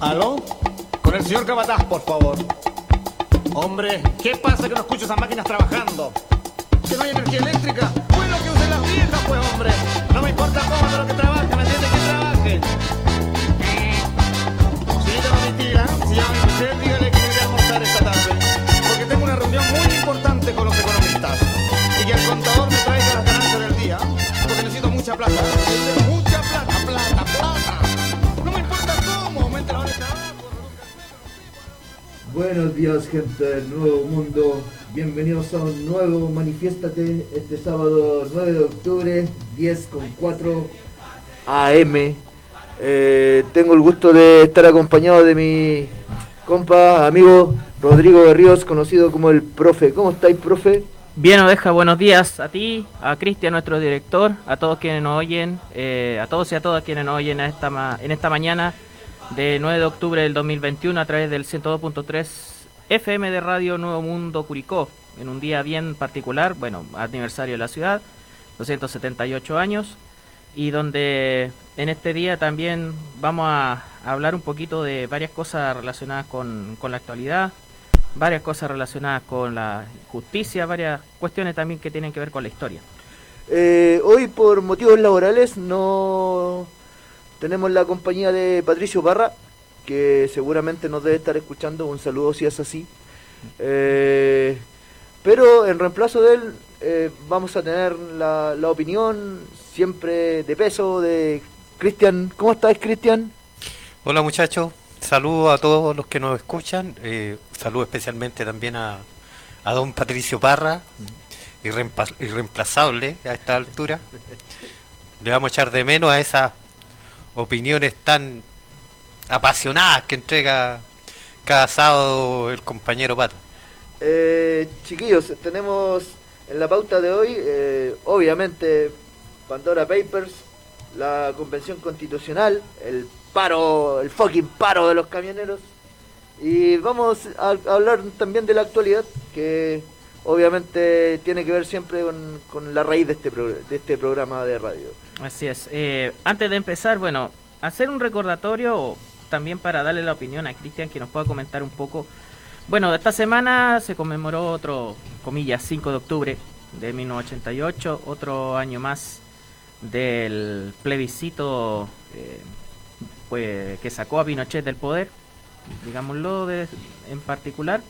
¿Aló? Con el señor Cabataz, por favor. Hombre, ¿qué pasa que no escucho esas máquinas trabajando? ¿Que no hay energía eléctrica? Bueno, que usen las viejas, pues, hombre. No me importa cómo, pero que trabaje, ¿me entiende? Que trabaje. Señorita Domitila, si mi mujer, dígale que me Buenos días gente del Nuevo Mundo, bienvenidos a un nuevo Manifiéstate este sábado 9 de octubre, 10 con 4 AM. Eh, tengo el gusto de estar acompañado de mi compa, amigo Rodrigo Berríos, conocido como el profe. ¿Cómo estáis, profe? Bien, Oveja, buenos días a ti, a Cristian, nuestro director, a todos quienes nos oyen, eh, a todos y a todas quienes nos oyen a esta ma- en esta mañana de 9 de octubre del 2021 a través del 102.3 FM de Radio Nuevo Mundo Curicó, en un día bien particular, bueno, aniversario de la ciudad, 278 años, y donde en este día también vamos a hablar un poquito de varias cosas relacionadas con, con la actualidad, varias cosas relacionadas con la justicia, varias cuestiones también que tienen que ver con la historia. Eh, hoy por motivos laborales no tenemos la compañía de Patricio Barra, que seguramente nos debe estar escuchando. Un saludo si es así. Eh, pero en reemplazo de él eh, vamos a tener la, la opinión siempre de peso de Cristian. ¿Cómo estás, Cristian? Hola muchachos, saludo a todos los que nos escuchan, eh, saludo especialmente también a, a don Patricio Parra, irreemplazable a esta altura. Le vamos a echar de menos a esas opiniones tan apasionadas que entrega cada sábado el compañero Pato. Eh, chiquillos, tenemos en la pauta de hoy, eh, obviamente, Pandora Papers, la convención constitucional, el paro, el fucking paro de los camioneros. Y vamos a, hablar también de la actualidad, que obviamente tiene que ver siempre con, con la raíz de este, pro- de este programa de radio. Así es. Eh, antes de empezar, bueno, hacer un recordatorio también para darle la opinión a Cristian que nos pueda comentar un poco. Bueno, esta semana se conmemoró otro, comillas, 5 de octubre de 1988, otro año más del plebiscito eh, pues, que sacó a Pinochet del poder, digámoslo en particular.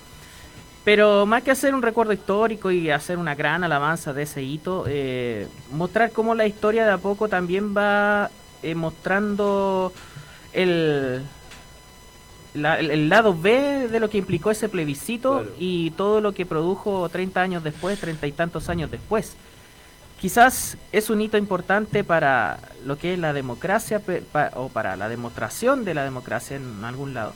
Pero más que hacer un recuerdo histórico y hacer una gran alabanza de ese hito, eh, mostrar cómo la historia de a poco también va eh, mostrando el, la- el, el lado B de lo que implicó ese plebiscito Claro. y todo lo que produjo 30 años después, 30 y tantos años después. Quizás es un hito importante para lo que es la democracia pa- o para la demostración de la democracia en algún lado.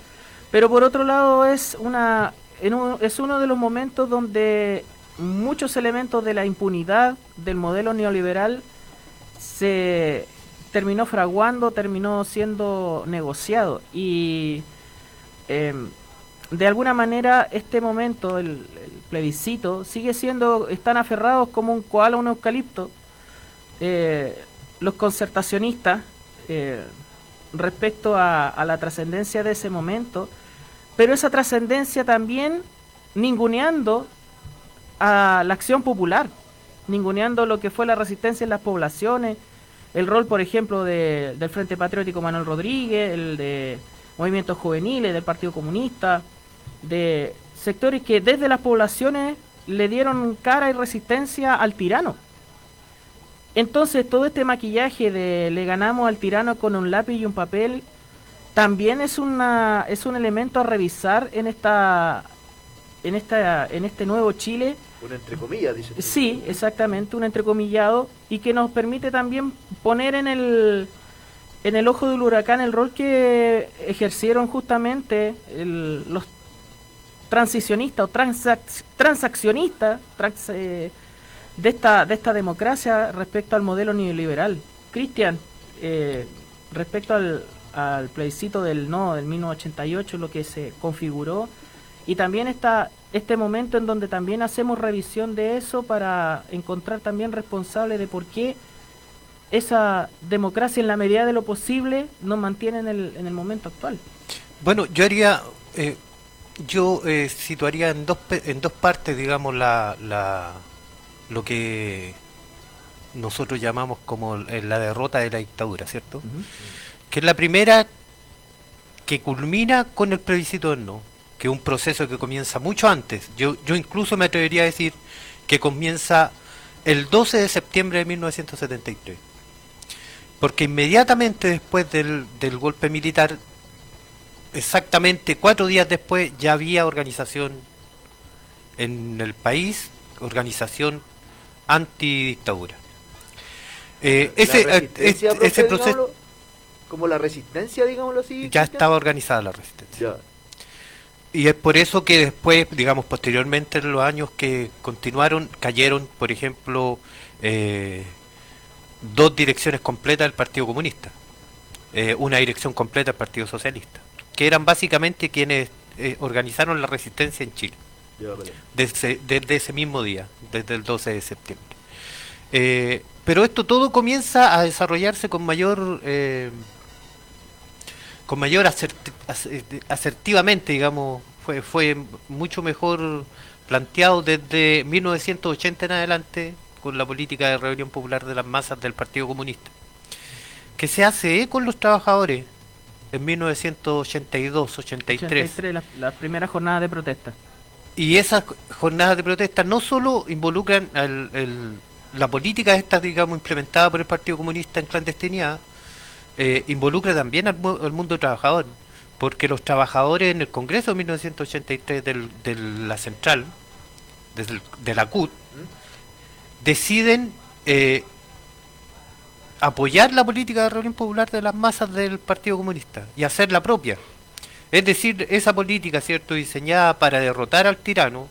Pero por otro lado es una es uno de los momentos donde muchos elementos de la impunidad del modelo neoliberal se terminó fraguando, terminó siendo negociado. Y em, de alguna manera este momento, el, plebiscito, sigue siendo, están aferrados como un koala a un eucalipto. Eh, los concertacionistas eh, respecto a la trascendencia de ese momento, pero esa trascendencia también ninguneando a la acción popular, ninguneando lo que fue la resistencia en las poblaciones, el rol, por ejemplo, de- del Frente Patriótico Manuel Rodríguez, el de movimientos juveniles, del Partido Comunista, de sectores que desde las poblaciones le dieron cara y resistencia al tirano. Entonces todo este maquillaje de le ganamos al tirano con un lápiz y un papel también es una es un elemento a revisar en esta en esta en este nuevo Chile Un entre comillas, dice. Sí, exactamente, un entrecomillado y que nos permite también poner en el en el ojo del huracán el rol que ejercieron justamente el- los transicionistas o transac- transaccionistas trans- eh, de esta de esta democracia respecto al modelo neoliberal. Cristian, eh, respecto al, al plebiscito del no del 1988, lo que se configuró y también está este momento en donde también hacemos revisión de eso para encontrar también responsables de por qué esa democracia en la medida de lo posible nos mantiene en el, en el momento actual. Bueno, yo haría, eh, yo eh, situaría en dos en dos partes, digamos, la, la lo que nosotros llamamos como el- la derrota de la dictadura, ¿cierto? Que es la primera que culmina con el plebiscito del no, que es un proceso que comienza mucho antes. Yo, yo incluso me atrevería a decir que comienza el 12 de septiembre de 1973. Porque inmediatamente después del, del golpe militar, exactamente cuatro días después, ya había organización en el país, organización antidictadura. Eh, ese, eh, este- ese proceso como la resistencia, digámoslo así. ya estaba organizada la resistencia. Ya. Y es por eso que después, digamos, posteriormente en los años que continuaron, cayeron, por ejemplo, eh, dos direcciones completas del Partido Comunista. Eh, una dirección completa del Partido Socialista. Que eran básicamente quienes eh, organizaron la resistencia en Chile. Desde, desde ese mismo día, desde el 12 de septiembre. Pero esto todo comienza a desarrollarse con mayor con mayor aserti- eh, asertivamente, digamos, fue, fue mucho mejor planteado desde 1980 en adelante con la política de rebelión popular de las masas del Partido Comunista, que se hace con los trabajadores en 1982, 83. 83, la, la primera jornada de protesta. Y esas jornadas de protesta no solo involucran al- el- la política esta, digamos, implementada por el Partido Comunista en clandestinidad, eh, involucra también al, mu- al mundo trabajador, porque los trabajadores en el Congreso de 1983 del- de la Central, de la CUT, deciden eh, apoyar la política de reunión popular de las masas del Partido Comunista y hacer la propia. Es decir, esa política, ¿cierto?, diseñada para derrotar al tirano,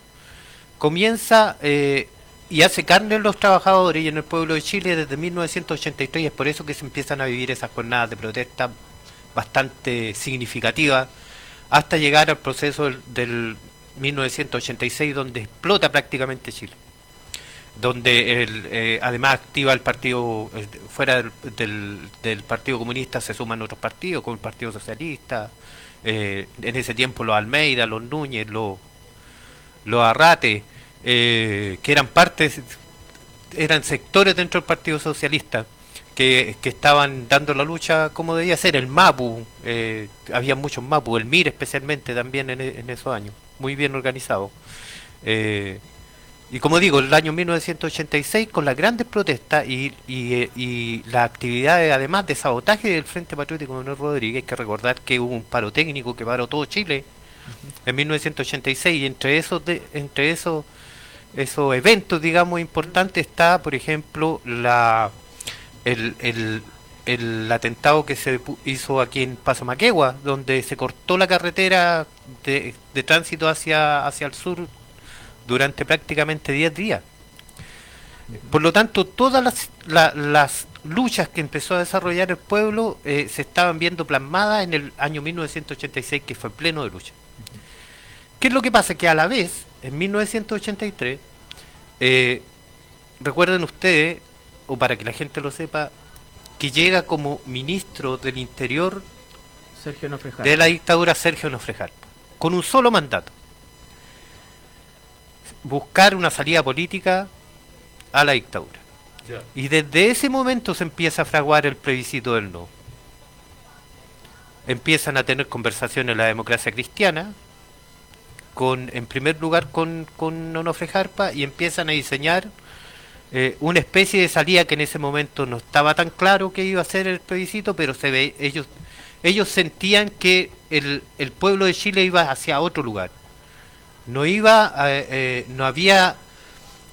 comienza eh, y hace carne en los trabajadores y en el pueblo de Chile desde 1983 y es por eso que se empiezan a vivir esas jornadas de protesta bastante significativas hasta llegar al proceso del, del 1986 donde explota prácticamente Chile donde eh, además activa el partido eh, fuera del partido comunista se suman otros partidos como el partido socialista eh, en ese tiempo los Almeida los Núñez los los Arrate eh, que eran partes eran sectores dentro del partido socialista que, que estaban dando la lucha como debía ser el MAPU eh, había muchos MAPU el MIR especialmente también en, en esos años muy bien organizado. Eh, y como digo, el año 1986, con las grandes protestas y, y, eh, y las actividades, además de sabotaje del Frente Patriótico Manuel Rodríguez, hay que recordar que hubo un paro técnico que paró todo Chile en 1986, y entre esos, de- entre esos, esos eventos, digamos, importantes está, por ejemplo, la el, el, el atentado que se hizo aquí en Paso donde se cortó la carretera de, tránsito hacia, hacia el sur durante prácticamente 10 días. Por lo tanto, todas las, la- las luchas que empezó a desarrollar el pueblo eh, se estaban viendo plasmadas en el año 1986, que fue pleno de lucha. ¿Qué es lo que pasa? Que a la vez, en 1983, eh, recuerden ustedes, o para que la gente lo sepa, que llega como ministro del Interior Sergio de la dictadura Sergio Nofrejar, con un solo mandato. Buscar una salida política a la dictadura. Y desde ese momento se empieza a fraguar el plebiscito del no. Empiezan a tener conversaciones en la democracia cristiana, con, en primer lugar con, con Onofre Jarpa, y empiezan a diseñar eh, una especie de salida que en ese momento no estaba tan claro que iba a ser el plebiscito, pero se ve, ellos, ellos sentían que el, el pueblo de Chile iba hacia otro lugar. No iba, a- eh, no había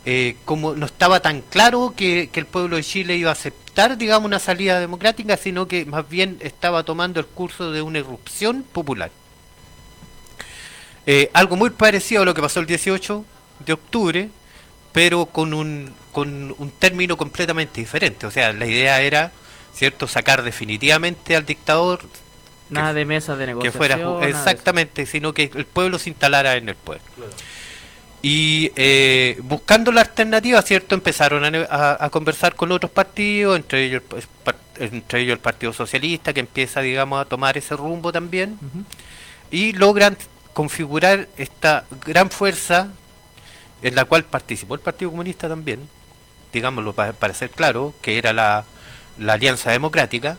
eh, como no estaba tan claro que, que el pueblo de Chile iba a aceptar, digamos, una salida democrática, sino que más bien estaba tomando el curso de una irrupción popular. Eh, algo muy parecido a lo que pasó el 18 de octubre, pero con un, con un término completamente diferente. O sea, la idea era, ¿cierto?, sacar definitivamente al dictador Nada de mesas de que negociación. fuera de eso. exactamente, sino que el pueblo se instalara en el pueblo. Y eh, buscando la alternativa, ¿cierto? Empezaron a, ne- a- a conversar con otros partidos, entre ellos, entre ellos el Partido Socialista, que empieza, digamos, a tomar ese rumbo también. Y logran configurar esta gran fuerza en la cual participó el Partido Comunista también, digámoslo para, para ser claro, que era la, Alianza Democrática,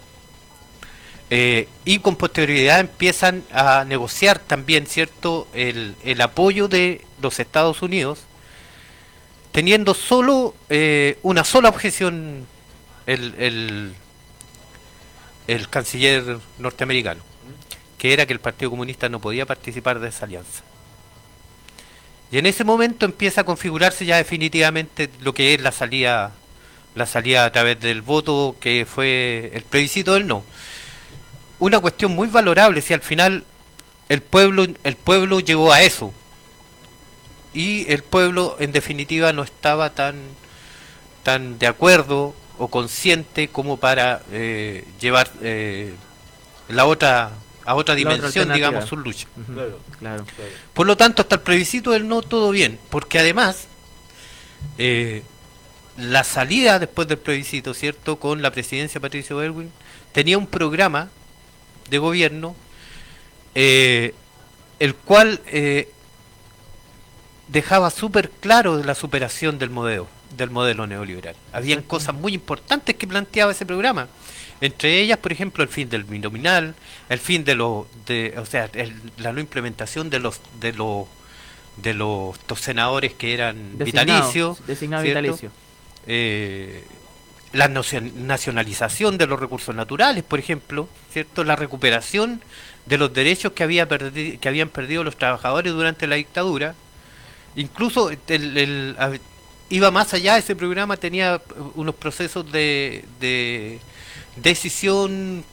eh, y con posterioridad empiezan a negociar también, ¿cierto?, el, el apoyo de los Estados Unidos, teniendo solo eh, una sola objeción el, el, el canciller norteamericano, que era que el Partido Comunista no podía participar de esa alianza. Y en ese momento empieza a configurarse ya definitivamente lo que es la salida, la salida a través del voto que fue el plebiscito del no. Una cuestión muy valorable si al final el pueblo, el pueblo llegó a eso. Y el pueblo en definitiva no estaba tan, tan de acuerdo o consciente como para eh, llevar eh, la otra a otra dimensión, digamos, su lucha. Ujú, Claro. Claro. Por lo tanto, hasta el plebiscito del no, todo bien, porque además, eh, la salida después del plebiscito, ¿cierto?, con la presidencia de Patricio Erwin, tenía un programa de gobierno, eh, el cual eh, dejaba súper claro la superación del modelo, del modelo neoliberal. Habían cosas muy importantes que planteaba ese programa. Entre ellas, por ejemplo, el fin del binominal, el fin de los, de, o sea, el- la no implementación de los, de los, de los estos senadores que eran vitalicios, Designado vitalicio. eh, la nacion- nacionalización de los recursos naturales, por ejemplo, cierto, la recuperación de los derechos que había perdi- que habían perdido los trabajadores durante la dictadura, incluso el, el- iba más allá ese programa tenía unos procesos de, de decisión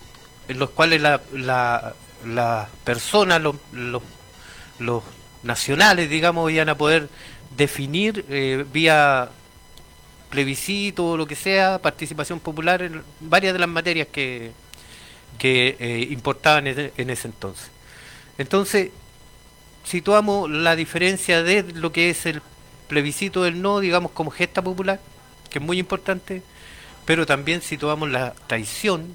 en los cuales la, la, la persona, los, los, los nacionales, digamos, iban a poder definir eh, vía plebiscito o lo que sea, participación popular en varias de las materias que, que eh, importaban en ese entonces. Entonces, situamos la diferencia de lo que es el plebiscito del no, digamos, como gesta popular, que es muy importante, pero también situamos la traición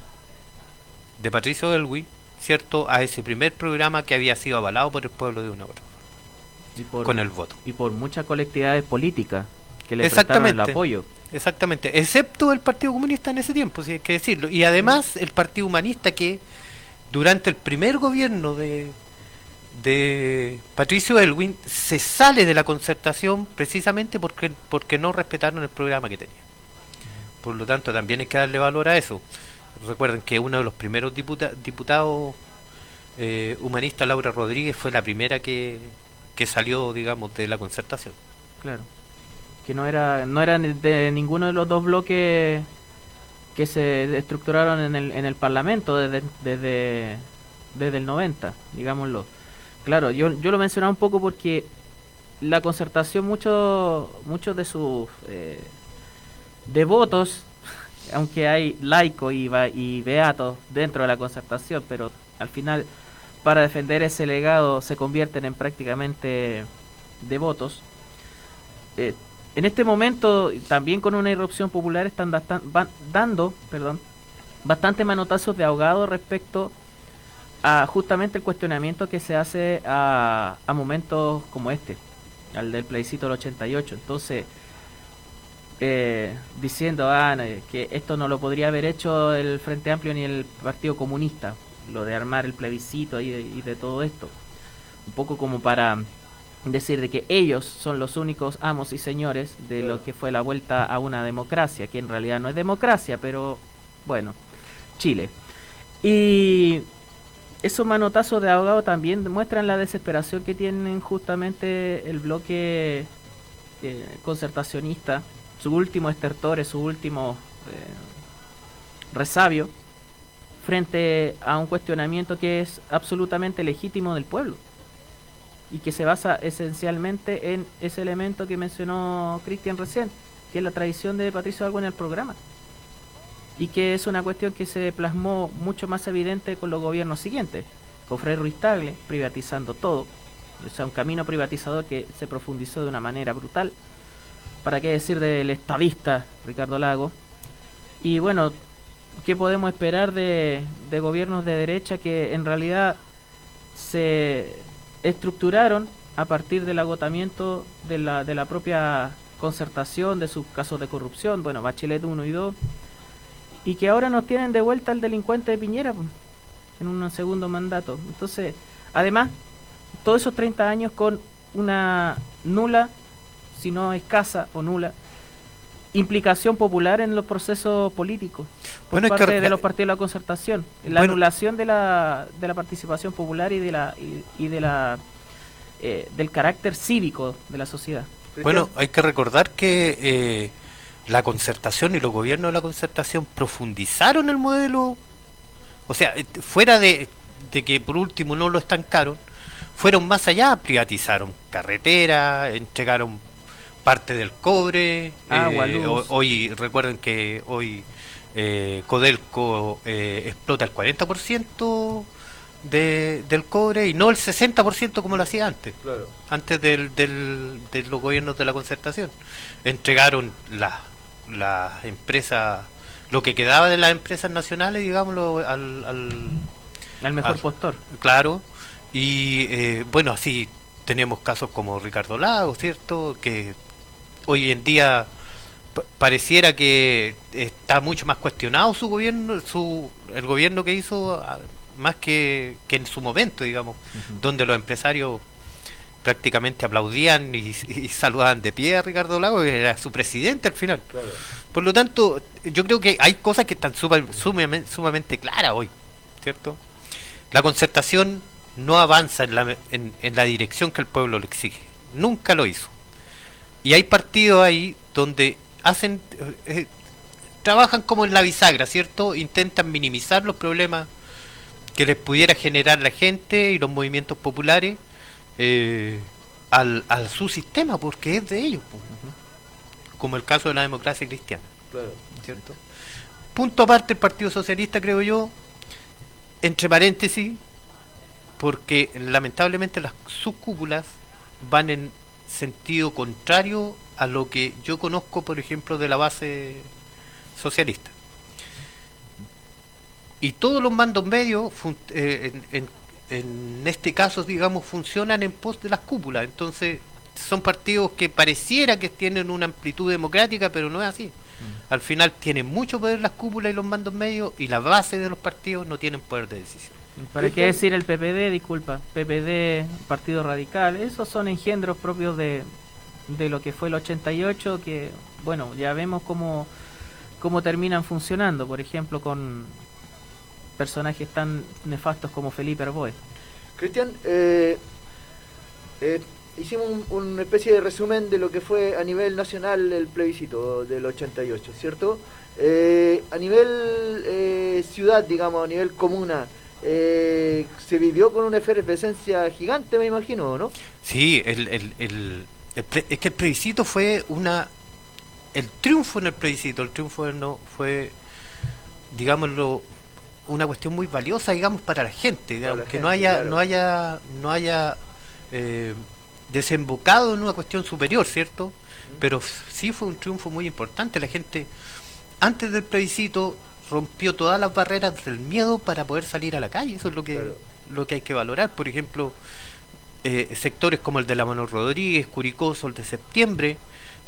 de Patricio Elwi, ¿cierto?, a ese primer programa que había sido avalado por el pueblo de una hora, Y por, con el voto. y por muchas colectividades políticas que le prestaron el apoyo. Exactamente, excepto el Partido Comunista en ese tiempo, si hay que decirlo. Y además el Partido Humanista que durante el primer gobierno de, de Patricio Elwin se sale de la concertación precisamente porque, porque no respetaron el programa que tenía. Por lo tanto, también hay que darle valor a eso. Recuerden que uno de los primeros diputa- diputados eh, humanistas, Laura Rodríguez, fue la primera que, que salió, digamos, de la concertación. Claro. Que no era no eran de ninguno de los dos bloques que se estructuraron en el, en el Parlamento desde, desde, desde el 90, digámoslo. Claro, yo, yo lo mencionaba un poco porque la concertación, muchos muchos de sus eh, devotos, aunque hay laicos y, y beatos dentro de la concertación, pero al final para defender ese legado se convierten en prácticamente devotos. Eh, en este momento, también con una irrupción popular, están van dando perdón, bastante manotazos de ahogado respecto a justamente el cuestionamiento que se hace a, a momentos como este, al del plebiscito del 88. Entonces, eh, diciendo ah, no, que esto no lo podría haber hecho el Frente Amplio ni el Partido Comunista, lo de armar el plebiscito y de, y de todo esto. Un poco como para decir de que ellos son los únicos amos y señores de lo que fue la vuelta a una democracia, que en realidad no es democracia, pero bueno, Chile. Y esos manotazos de ahogado también demuestran la desesperación que tienen justamente el bloque eh, concertacionista, su último estertor, su último eh, resabio, frente a un cuestionamiento que es absolutamente legítimo del pueblo y que se basa esencialmente en ese elemento que mencionó Cristian recién, que es la tradición de Patricio Algo en el programa. Y que es una cuestión que se plasmó mucho más evidente con los gobiernos siguientes, con Fred Ruiz Tagle privatizando todo, o sea, un camino privatizador que se profundizó de una manera brutal. ¿Para qué decir del estadista Ricardo Lago? Y bueno, ¿qué podemos esperar de, de gobiernos de derecha que en realidad se estructuraron a partir del agotamiento de la, de la propia concertación de sus casos de corrupción, bueno, Bachelet 1 y 2, y que ahora nos tienen de vuelta al delincuente de Piñera en un segundo mandato. Entonces, además, todos esos 30 años con una nula, si no escasa o nula, implicación popular en los procesos políticos por Bueno, hay que parte de los partidos de la concertación la Bueno. anulación de la, de la participación popular y de la y, y de la eh, del carácter cívico de la sociedad Bueno, hay que recordar que eh, la concertación y los gobiernos de la concertación profundizaron el modelo, o sea, eh, fuera de, de que por último no lo estancaron, fueron más allá, privatizaron carreteras, entregaron parte del cobre, Agua, eh, luz. ho- hoy recuerden que hoy eh, Codelco eh, explota el 40% de, del cobre y no el 60% como lo hacía antes Claro. antes del, del- de los gobiernos de la concertación. Entregaron las las empresas, lo que quedaba de las empresas nacionales, digámoslo, al, al- al mejor Ah. postor claro. Y eh, bueno, así tenemos casos como Ricardo Lago, ¿cierto? Que hoy en día pa- pareciera que está mucho más cuestionado su gobierno, su el gobierno que hizo ah, más que, que en su momento, digamos, donde los empresarios prácticamente aplaudían y, y saludaban de pie a Ricardo Lago, que era su presidente al final. Claro. Por lo tanto, yo creo que hay cosas que están super- sumamente, sumamente claras hoy, ¿cierto? La concertación no avanza en la, en, en la dirección que el pueblo le exige. Nunca lo hizo. Y hay partidos ahí donde hacen, eh, eh, trabajan como en la bisagra, ¿cierto? Intentan minimizar los problemas que les pudiera generar la gente y los movimientos populares eh, al, a su sistema, porque es de ellos, pues. como el caso de la democracia cristiana. Claro. ¿cierto? Punto aparte el Partido Socialista, creo yo, entre paréntesis, porque lamentablemente las subcúpulas van en sentido contrario a lo que yo conozco, por ejemplo, de la base socialista. Y todos los mandos medios, eh, en, en- en este caso, digamos, funcionan en pos de las cúpulas. Entonces, son partidos que pareciera que tienen una amplitud democrática, pero no es así. Al final tienen mucho poder las cúpulas y los mandos medios y la base de los partidos no tienen poder de decisión. Para qué decir el PPD disculpa. PPD Partido Radical. Esos son engendros propios de de lo que fue el 88 que bueno ya vemos cómo cómo terminan funcionando. Por ejemplo con personajes tan nefastos como Felipe Arboe. Cristian, eh, eh, hicimos un- una especie de resumen de lo que fue a nivel nacional el plebiscito del 88, ¿cierto? Eh, a nivel eh, ciudad, digamos, a nivel comuna, eh, se vivió con una efervescencia gigante, me imagino, ¿no? Sí, el, el, el- es que el plebiscito fue una... El triunfo en el plebiscito, el triunfo no fue, digámoslo, una cuestión muy valiosa, digamos, para la gente, digamos, la que gente, no haya, claro. no haya, no haya eh, desembocado en una cuestión superior, ¿cierto? Pero sí fue un triunfo muy importante. La gente, antes del plebiscito, rompió todas las barreras del miedo para poder salir a la calle. Eso es lo que, Claro. lo que hay que valorar. Por ejemplo, eh, sectores como el de la Manuel Rodríguez, Curicó, Sol de Septiembre,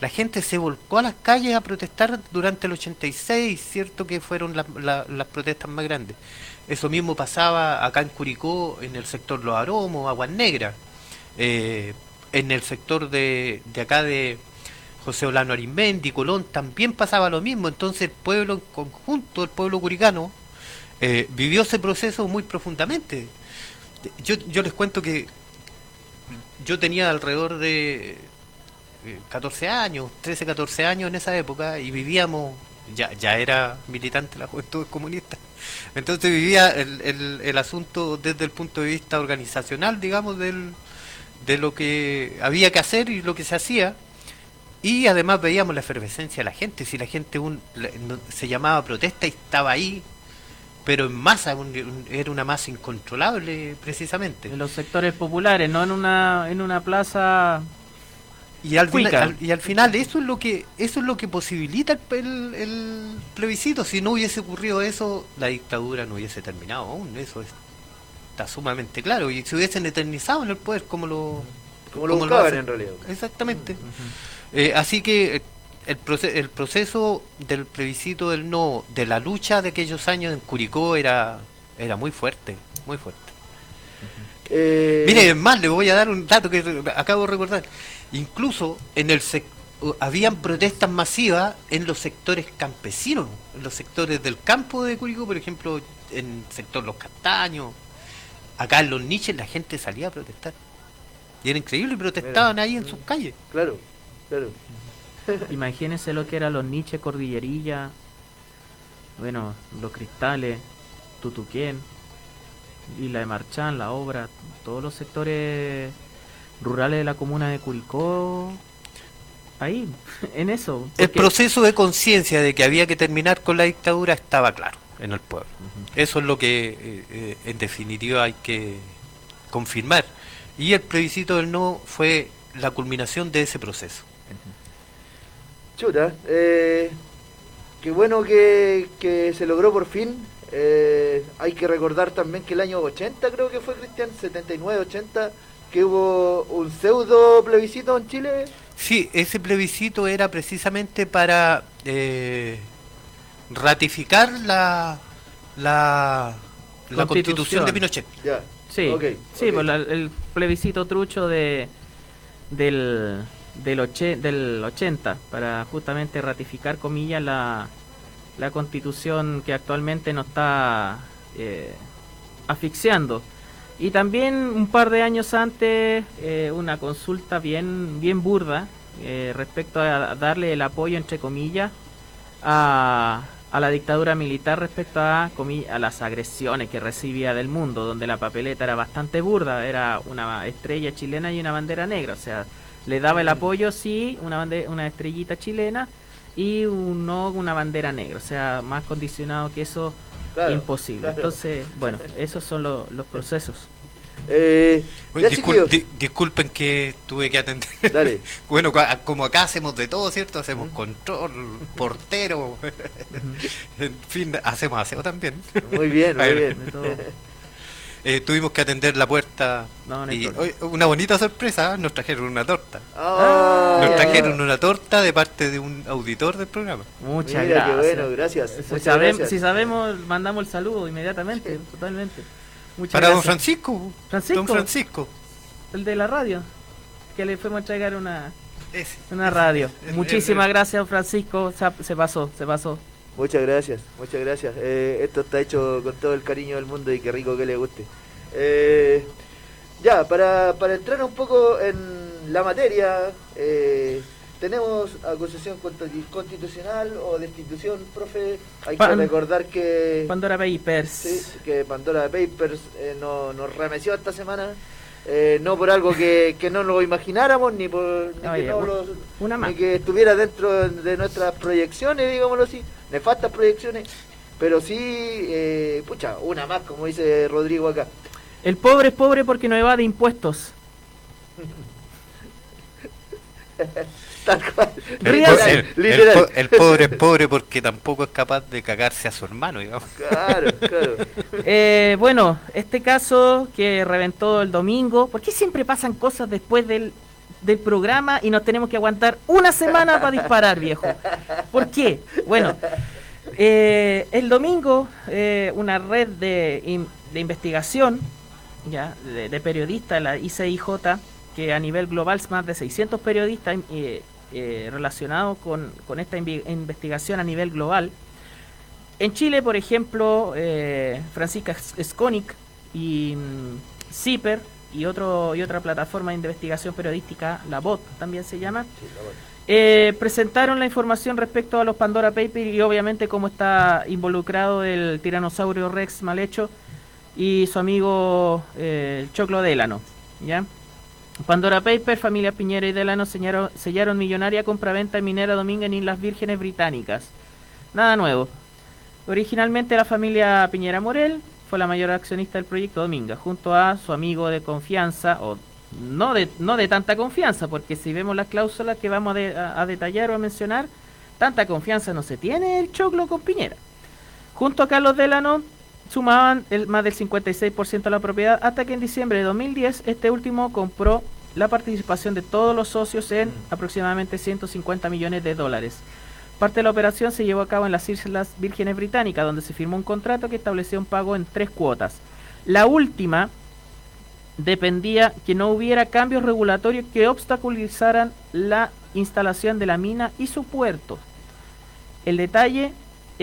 la gente se volcó a las calles a protestar durante el 86, cierto que fueron la- la- las protestas más grandes. Eso mismo pasaba acá en Curicó, en el sector Los Aromos, Aguas Negras, eh, en el sector de, de acá de José Olano Arismendi, Colón, también pasaba lo mismo. Entonces el pueblo en conjunto, el pueblo curicano, eh, vivió ese proceso muy profundamente. Yo, les cuento que yo tenía alrededor de eh, 14 años, 13, 14 años en esa época y vivíamos, ya, ya era militante la juventud comunista, entonces vivía el, el, el asunto desde el punto de vista organizacional, digamos, del, de lo que había que hacer y lo que se hacía. Y además veíamos la efervescencia de la gente, si la gente un, se llamaba protesta y estaba ahí, pero en masa, un- un- era una masa incontrolable precisamente. en los sectores populares no en una en una plaza Y al, final, y al final eso es lo que eso es lo que posibilita el, el- el plebiscito. Si no hubiese ocurrido eso, la dictadura no hubiese terminado aún. Eso es está sumamente claro. Y se hubiesen eternizado en el poder como lo, Como lo como buscaban hacen. en realidad. Exactamente. Eh, así que eh, el, proce- el proceso del plebiscito del no, de la lucha de aquellos años en Curicó era, era muy fuerte, muy fuerte. Eh, Mire, más, le voy a dar un dato que acabo de recordar. Incluso en el habían protestas masivas en los sectores campesinos, en los sectores del campo de Curicó, por ejemplo, en el sector Los Castaños. Acá en los niches la gente salía a protestar. Y era increíble, protestaban ahí en sus calles. Claro, claro. Imagínense lo que eran los Nietzsche, Cordillerilla, bueno, los Cristales, Tutuquén, Isla de Marchán, La Obra, todos los sectores rurales de la comuna de Curicó, ahí, en eso. El proceso de conciencia de que había que terminar con la dictadura estaba claro en el pueblo. Eso es lo que eh, eh, en definitiva hay que confirmar. Y el plebiscito del no fue la culminación de ese proceso. Chuta, eh, qué bueno que, que se logró por fin. Eh, hay que recordar también que el año 80 creo que fue Cristian, 79, 80, que hubo un pseudo plebiscito en Chile. Sí, ese plebiscito era precisamente para eh, ratificar la, la, la Constitución. constitución de Pinochet. Ya. Sí, sí pues la- el plebiscito trucho de del del, oche- del 80 para justamente ratificar comillas la, la constitución que actualmente nos está eh, asfixiando. Y también un par de años antes eh, una consulta bien bien burda eh, respecto a darle el apoyo entre comillas a, a la dictadura militar respecto a, a las agresiones que recibía del mundo, donde la papeleta era bastante burda, era una estrella chilena y una bandera negra, o sea, le daba el apoyo, sí, una, bande- una estrellita chilena y un no una bandera negra, o sea, más condicionado que eso, Claro, imposible. claro. Entonces, bueno, esos son lo- los procesos. Eh, discul- di- disculpen que tuve que atender. Dale. Bueno, como acá hacemos de todo, ¿cierto? Hacemos control, portero, en fin, hacemos aseo también. Muy bien, muy bien. Eh, tuvimos que atender la puerta No, no hay y oye, una bonita sorpresa, ¿eh? nos trajeron una torta. Ah, Nos trajeron una torta de parte de un auditor del programa. Muchas Mira, qué gracias. bueno, gracias. Si, Muchas sabem- gracias. si sabemos, mandamos el saludo inmediatamente, totalmente. Muchas Para don gracias. Francisco. Francisco. Don Francisco. El de la radio, que le fuimos a entregar una, Ese. una radio. Muchísimas gracias, don Francisco. Se, se pasó, se pasó. Muchas gracias, muchas gracias. Eh, esto está hecho con todo el cariño del mundo y qué rico que le guste. Eh, ya, para, para entrar un poco en la materia, eh, tenemos acusación consti- constitucional o destitución, profe. Hay que recordar que, Pandora Papers. sí, que Pandora Papers eh, no- nos remeció esta semana. Eh, no por algo que, que no lo imagináramos, ni por ni Oye, que no un- lo- una más. ni que estuviera dentro de nuestras proyecciones, digámoslo así, nefastas proyecciones, pero sí, eh, pucha, una más, como dice Rodrigo acá. El pobre es pobre porque no evade impuestos. Tal cual. El, literal. pobre es pobre porque tampoco es capaz de cagarse a su hermano, digamos. Claro, claro. Eh, bueno, este caso que reventó el domingo. ¿Por qué siempre pasan cosas después del, del programa y nos tenemos que aguantar una semana para disparar, viejo? ¿Por qué? Bueno, eh, el domingo eh, una red de, in- de investigación ya de, de periodistas, la ICIJ, que a nivel global es más de 600 periodistas eh, eh, relacionados con, con esta investigación a nivel global. En Chile, por ejemplo, eh, Francisca Skonik y mm, CIPER y, otro, y otra plataforma de investigación periodística, la BOT también se llama, eh, presentaron la información respecto a los Pandora Papers y obviamente cómo está involucrado el tiranosaurio Rex mal hecho y su amigo eh, el Choclo Delano. ¿ya? Pandora Papers, familia Piñera y Delano sellaron, sellaron millonaria compraventa minera dominga en Islas Vírgenes Británicas. Nada nuevo. Originalmente la familia Piñera Morel fue la mayor accionista del proyecto Dominga, junto a su amigo de confianza, o no de, no de tanta confianza, porque si vemos las cláusulas que vamos a- a detallar o a mencionar, tanta confianza no se tiene el choclo con Piñera. Junto a Carlos Delano, sumaban el, más del 56% de la propiedad hasta que en diciembre de 2010 este último compró la participación de todos los socios en aproximadamente 150 millones de dólares. Parte de la operación se llevó a cabo en las Islas Vírgenes Británicas, donde se firmó un contrato que establecía un pago en tres cuotas. La última dependía que no hubiera cambios regulatorios que obstaculizaran la instalación de la mina y su puerto. El detalle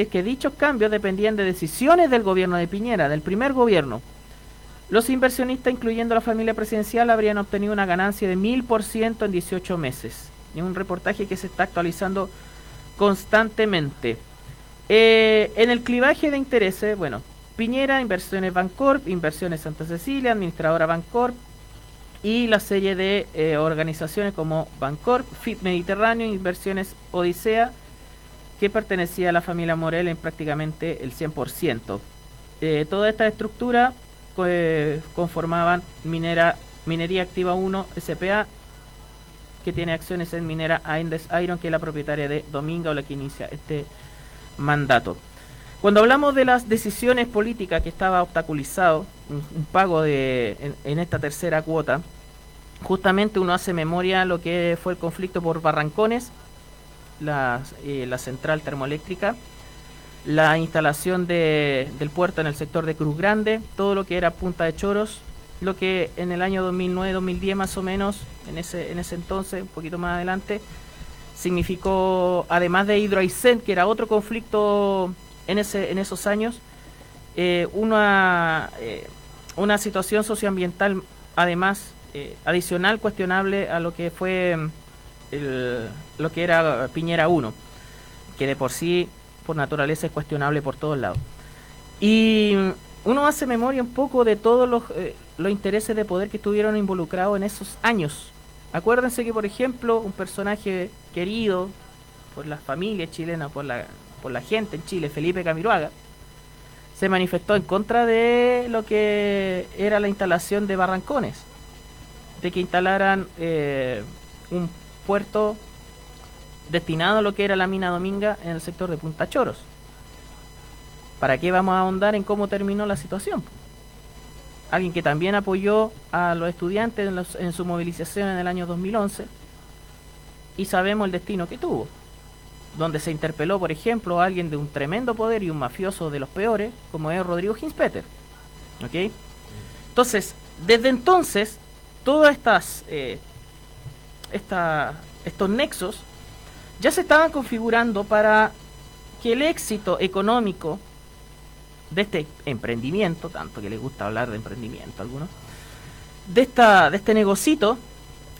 es que dichos cambios dependían de decisiones del gobierno de Piñera, del primer gobierno. Los inversionistas, incluyendo la familia presidencial, habrían obtenido una ganancia de 1000% en 18 meses. Es un reportaje que se está actualizando constantemente. Eh, en el clivaje de intereses, bueno, Piñera, Inversiones Bancorp, Inversiones Santa Cecilia, Administradora Bancorp y la serie de eh, organizaciones como Bancorp, FIT Mediterráneo, Inversiones Odisea, que pertenecía a la familia Morel en prácticamente el 100%. Eh, toda esta estructura eh, conformaban Minera, Minería Activa 1 SPA, que tiene acciones en Minera Aindes Iron, que es la propietaria de Dominga o la que inicia este mandato. Cuando hablamos de las decisiones políticas que estaba obstaculizado, un, pago de, en, esta tercera cuota, justamente uno hace memoria a lo que fue el conflicto por Barrancones, la, eh, la central termoeléctrica, la instalación de, del puerto en el sector de Cruz Grande, todo lo que era Punta de Choros, lo que en el año 2009-2010 más o menos, en ese, en ese entonces, un poquito más adelante, significó, además de Hidroaicén, que era otro conflicto en, ese, en esos años, eh, una, eh, una situación socioambiental, además, eh, adicional, cuestionable a lo que fue el, lo que era Piñera 1, que de por sí, por naturaleza, es cuestionable por todos lados. Y uno hace memoria un poco de todos los, eh, los intereses de poder que estuvieron involucrados en esos años. Acuérdense que, por ejemplo, un personaje querido por la familia chilena, por la, por la gente en Chile, Felipe Camiroaga, se manifestó en contra de lo que era la instalación de barrancones, de que instalaran eh, un puerto destinado a lo que era la mina Dominga en el sector de Punta Choros. ¿Para qué vamos a ahondar en cómo terminó la situación? Alguien que también apoyó a los estudiantes en, su movilización en el año 2011 y sabemos el destino que tuvo. Donde se interpeló, por ejemplo, a alguien de un tremendo poder y un mafioso de los peores, como es Rodrigo Hinspeter. ¿Ok? Entonces, desde entonces, todas estas eh, estos nexos ya se estaban configurando para que el éxito económico de este emprendimiento, tanto que les gusta hablar de emprendimiento a algunos, de, esta, de este negocito,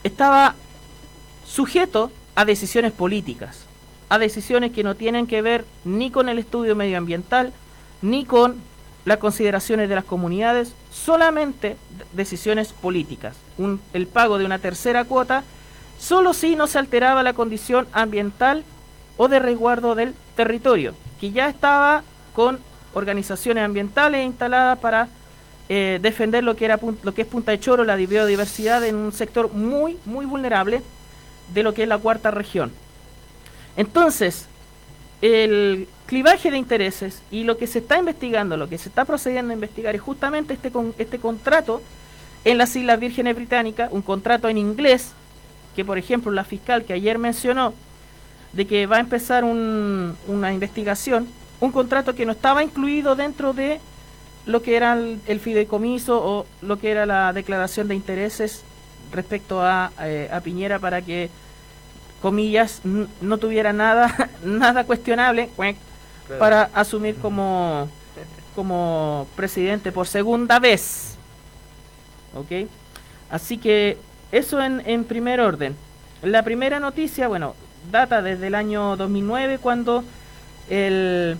estaba sujeto a decisiones políticas, a decisiones que no tienen que ver ni con el estudio medioambiental, ni con las consideraciones de las comunidades, solamente decisiones políticas. el pago de una tercera cuota solo si no se alteraba la condición ambiental o de resguardo del territorio, que ya estaba con organizaciones ambientales instaladas para eh, defender lo que, era, lo que es Punta de Choro, la biodiversidad en un sector muy, muy vulnerable de lo que es la cuarta región. Entonces, el clivaje de intereses y lo que se está investigando, lo que se está procediendo a investigar es justamente este, este contrato en las Islas Vírgenes Británicas, un contrato en inglés que, por ejemplo, la fiscal que ayer mencionó, de que va a empezar una investigación, un contrato que no estaba incluido dentro de lo que era el, fideicomiso o lo que era la declaración de intereses respecto a, eh, Piñera para que, comillas, no tuviera nada, nada cuestionable para asumir como, como presidente por segunda vez. ¿Ok? Así que eso en, en primer orden. La primera noticia, bueno, data desde el año 2009 cuando el,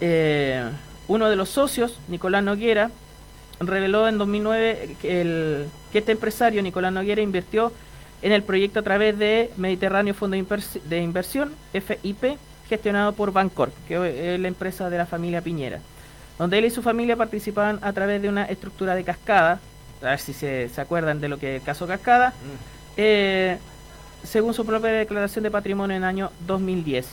eh, uno de los socios, Nicolás Noguera, reveló en 2009 que, el, que este empresario, Nicolás Noguera, invirtió en el proyecto a través de Mediterráneo Fondo de Inversión, FIP, gestionado por Bancorp, que es la empresa de la familia Piñera, donde él y su familia participaban a través de una estructura de cascada a ver si se, acuerdan de lo que es el caso Cascada, mm. eh, según su propia declaración de patrimonio en el año 2010.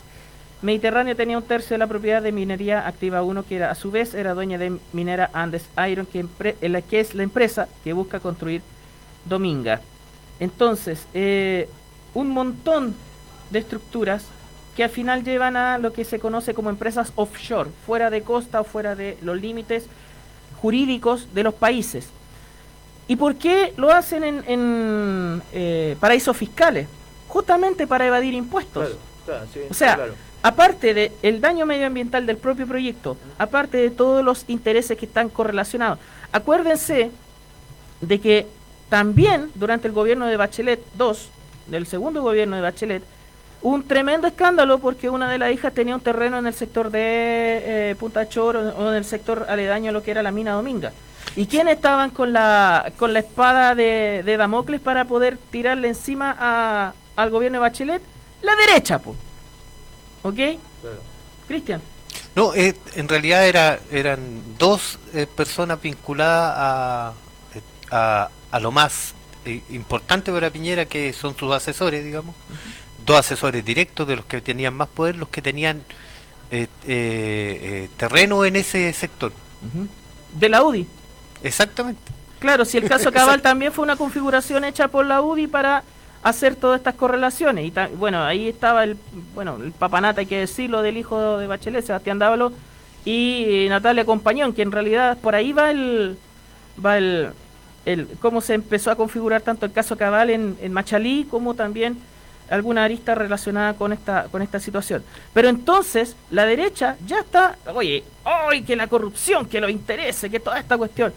Mediterráneo tenía un tercio de la propiedad de Minería Activa 1, que era, a su vez era dueña de Minera Andes Iron, que, empre- en la que es la empresa que busca construir Dominga. Entonces, eh, un montón de estructuras que al final llevan a lo que se conoce como empresas offshore, fuera de costa o fuera de los límites jurídicos de los países. ¿Y por qué lo hacen en, en, eh, paraísos fiscales? Justamente para evadir impuestos. Claro, claro, sí, O sea, claro. aparte del el daño medioambiental del propio proyecto, aparte de todos los intereses que están correlacionados, acuérdense de que también durante el gobierno de Bachelet II, del segundo gobierno de Bachelet, un tremendo escándalo porque una de las hijas tenía un terreno en el sector de eh, Punta Chor o o en el sector aledaño a lo que era la mina Dominga. ¿Y quiénes estaban con la, con la espada de, de Damocles para poder tirarle encima a- al gobierno de Bachelet? La derecha, pues. ¿Ok? claro. Cristian. No, eh, en realidad era, eran dos eh, personas vinculadas a, eh, a, a lo más eh, importante para Piñera, que son sus asesores, digamos. Dos asesores directos de los que tenían más poder, los que tenían eh, eh, eh, terreno en ese sector. De la UDI. Exactamente. Claro, si el caso Cabal también fue una configuración hecha por la UDI para hacer todas estas correlaciones. Y ta- bueno, ahí estaba el, bueno, el papanata, hay que decirlo, del hijo de Bachelet, Sebastián Dávalo, y eh, Natalia Compañón, que en realidad por ahí va el, va el, el cómo se empezó a configurar tanto el caso Cabal en, en Machalí como también alguna arista relacionada con esta con esta situación. Pero entonces la derecha ya está, oye, hoy que la corrupción, que los intereses, que toda esta cuestión,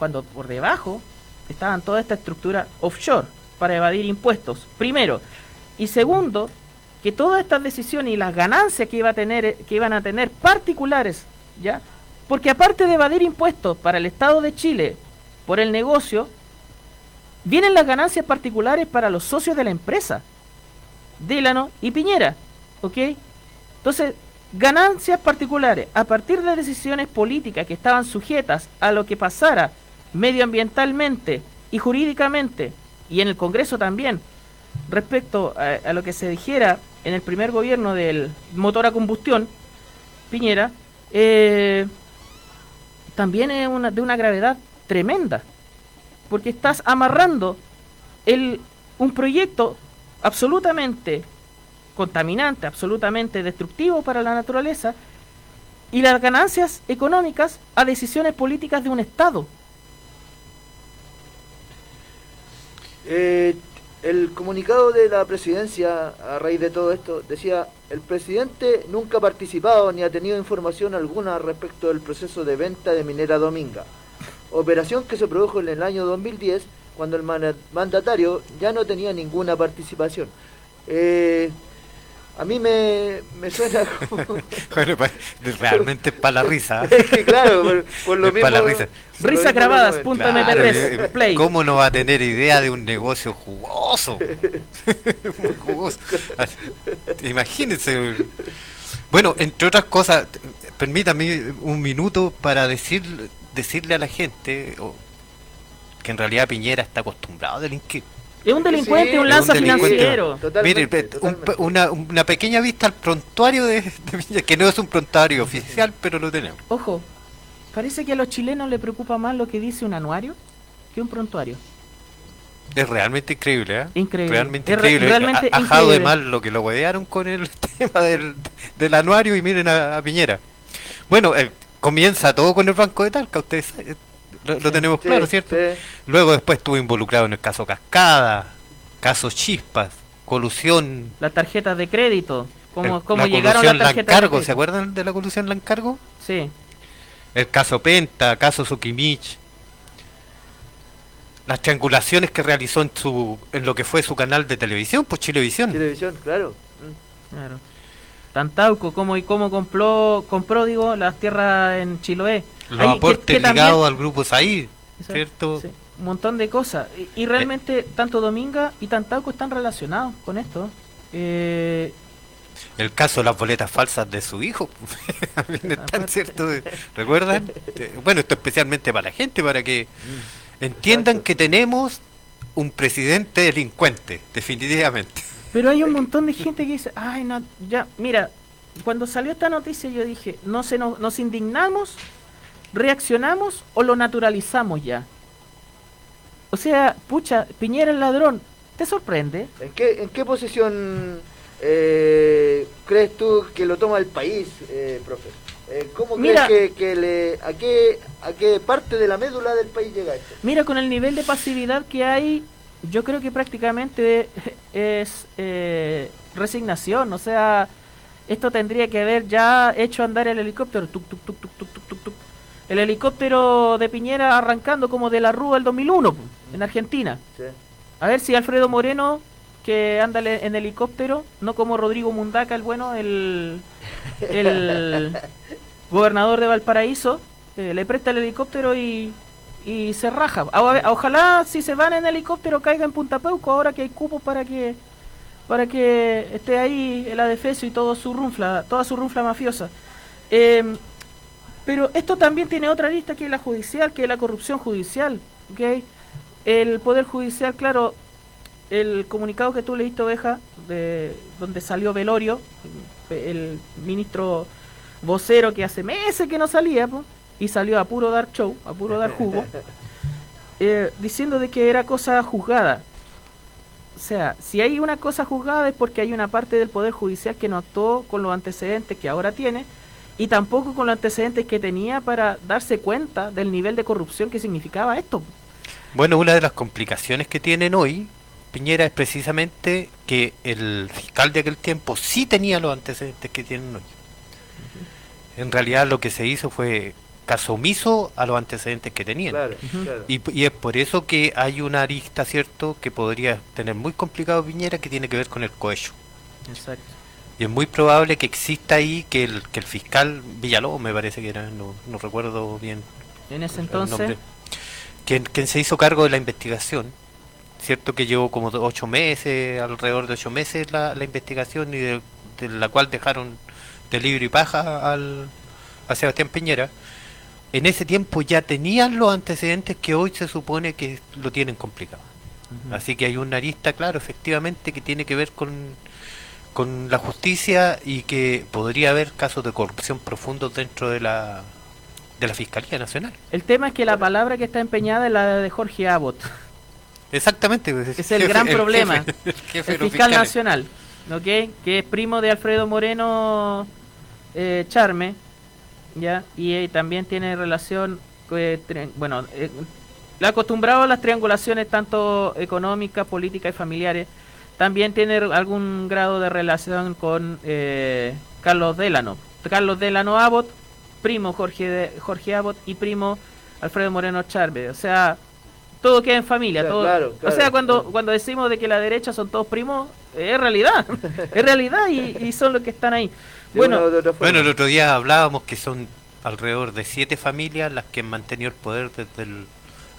cuando por debajo estaban toda esta estructura offshore para evadir impuestos. Primero, y segundo, que todas estas decisiones y las ganancias que iba a tener que iban a tener particulares, ¿ya? Porque aparte de evadir impuestos para el Estado de Chile por el negocio, vienen las ganancias particulares para los socios de la empresa. Délano y Piñera, ¿ok? Entonces, ganancias particulares a partir de decisiones políticas que estaban sujetas a lo que pasara medioambientalmente y jurídicamente, y en el Congreso también, respecto a, lo que se dijera en el primer gobierno del motor a combustión, Piñera, eh, también es una, de una gravedad tremenda, porque estás amarrando el, un proyecto absolutamente contaminante, absolutamente destructivo para la naturaleza, y las ganancias económicas a decisiones políticas de un Estado. Eh, el comunicado de la presidencia a raíz de todo esto decía, el presidente nunca ha participado ni ha tenido información alguna respecto del proceso de venta de Minera Dominga, operación que se produjo en el año 2010 cuando el mandatario ya no tenía ninguna participación. Eh, a mí me, me suena como... Bueno, pa- realmente es para la risa. Es que claro, por, por lo mismo... para la risa. por lo Risas mismo grabadas, lo- punto Claro, MP3, eh, play. ¿Cómo no va a tener idea de un negocio jugoso? Muy jugoso. Imagínense. Bueno, entre otras cosas, permítame un minuto para decir, decirle a la gente que en realidad Piñera está acostumbrado a delinquir. Es un delincuente, Sí, un lanza un financiero. Totalmente, Mire, pe- un- totalmente. una, una pequeña vista al prontuario de, de Piñera, que no es un prontuario oficial, pero lo tenemos. Ojo, parece que a los chilenos le preocupa más lo que dice un anuario que un prontuario. Es realmente increíble, ¿eh? Increíble. Realmente Es re- increíble. realmente Ha- Ajado de increíble. mal lo que lo huevearon con el tema del, del anuario y miren a, a Piñera. Bueno, eh, comienza todo con el Banco de Talca, ustedes saben, lo, tenemos Sí, claro, ¿cierto? sí. Luego después estuvo involucrado en el caso Cascada, caso Chispas, colusión. Las tarjetas de crédito. ¿Cómo, el- cómo la llegaron las de crédito? ¿se acuerdan de la colusión Lancargo? Sí. El caso Penta, caso Sukimich. Las triangulaciones que realizó en su en lo que fue su canal de televisión, pues Chilevisión. Televisión, claro. Mm. Claro. Tantauco, cómo y cómo compró, compró digo, las tierras en Chiloé. Los Ahí, aportes que ligados al grupo Said, ¿cierto? sí, un montón de cosas. Y, y realmente tanto Dominga y Tantauco están relacionados con esto. Eh, El caso de las boletas falsas de su hijo. También están. ¿cierto? ¿Recuerdan? Eh, Bueno, esto especialmente para la gente, para que entiendan Exacto. que tenemos un presidente delincuente, definitivamente. pero hay un montón de gente que dice, ay, no, ya, mira, cuando salió esta noticia yo dije, no se nos, nos indignamos, reaccionamos o lo naturalizamos ya. O sea, pucha, Piñera el ladrón, ¿te sorprende? ¿En qué, en qué posición eh, crees tú que lo toma el país, eh, profe? Eh, ¿Cómo Mira- crees que, que le, a, qué, a qué parte de la médula del país llega esto? Mira, con el nivel de pasividad que hay, yo creo que prácticamente es eh, resignación. O sea, esto tendría que haber ya hecho andar el helicóptero. Tuc, tuc, tuc, tuc, tuc. El helicóptero de Piñera arrancando como de la Rúa del 2001 pu, en Argentina. Sí. A ver si Alfredo Moreno, que anda en helicóptero, no como Rodrigo Mundaca, el bueno, el, el gobernador de Valparaíso, eh, le presta el helicóptero y, y se raja. A- ojalá si se van en helicóptero caiga en Punta Peuco ahora que hay cupos para que para que esté ahí el adefesio y todo su runfla, toda su runfla mafiosa. Em, pero esto también tiene otra lista que es la judicial, que es la corrupción judicial. ¿ok? El Poder Judicial, claro, el comunicado que tú leíste, Oveja, de donde salió Velorio, el ministro vocero que hace meses que no salía, po, y salió a puro dar show, a puro dar jugo, eh, diciendo de que era cosa juzgada. O sea, si hay una cosa juzgada es porque hay una parte del Poder Judicial que no actuó con los antecedentes que ahora tiene y tampoco con los antecedentes que tenía para darse cuenta del nivel de corrupción que significaba esto. Bueno, una de las complicaciones que tienen hoy Piñera es precisamente que el fiscal de aquel tiempo sí tenía los antecedentes que tienen hoy. En realidad lo que se hizo fue caso omiso a los antecedentes que tenían. Claro, Ujú. claro. Y, y es por eso que hay una arista, ¿cierto?, que podría tener muy complicado Piñera que tiene que ver con el cohecho. Exacto. Y es muy probable que exista ahí que el, que el fiscal Villalobos, me parece que era, no, no recuerdo bien En ese entonces, nombre, quien, quien se hizo cargo de la investigación, cierto que llevó como ocho meses, alrededor de ocho meses la, la investigación y de, de la cual dejaron de libro y paja al, a Sebastián Piñera, en ese tiempo ya tenían los antecedentes que hoy se supone que lo tienen complicado. Así que hay una arista, claro, efectivamente, que tiene que ver con, con la justicia y que podría haber casos de corrupción profundos dentro de la, de la Fiscalía Nacional. el tema es que la palabra que está empeñada es la de Jorge Abbott, Exactamente. pues, es el gran problema. jefe- el jefe fiscal nacional, ¿ok? Que es primo de Alfredo Moreno eh, Charme, ¿ya? Y eh, también tiene relación, eh, bueno, eh, le ha acostumbrado a las triangulaciones tanto económicas, políticas y familiares. También tiene algún grado de relación con eh, Carlos Delano. Carlos Delano Abbott, primo Jorge, de- Jorge Abbott y primo Alfredo Moreno Charme. O sea, todo queda en familia. Claro, todo, claro, O sea, cuando, cuando decimos de que la derecha son todos primos, es realidad. es realidad y, y son los que están ahí. Bueno. Bueno, el otro día hablábamos que son alrededor de siete familias las que han mantenido el poder desde el,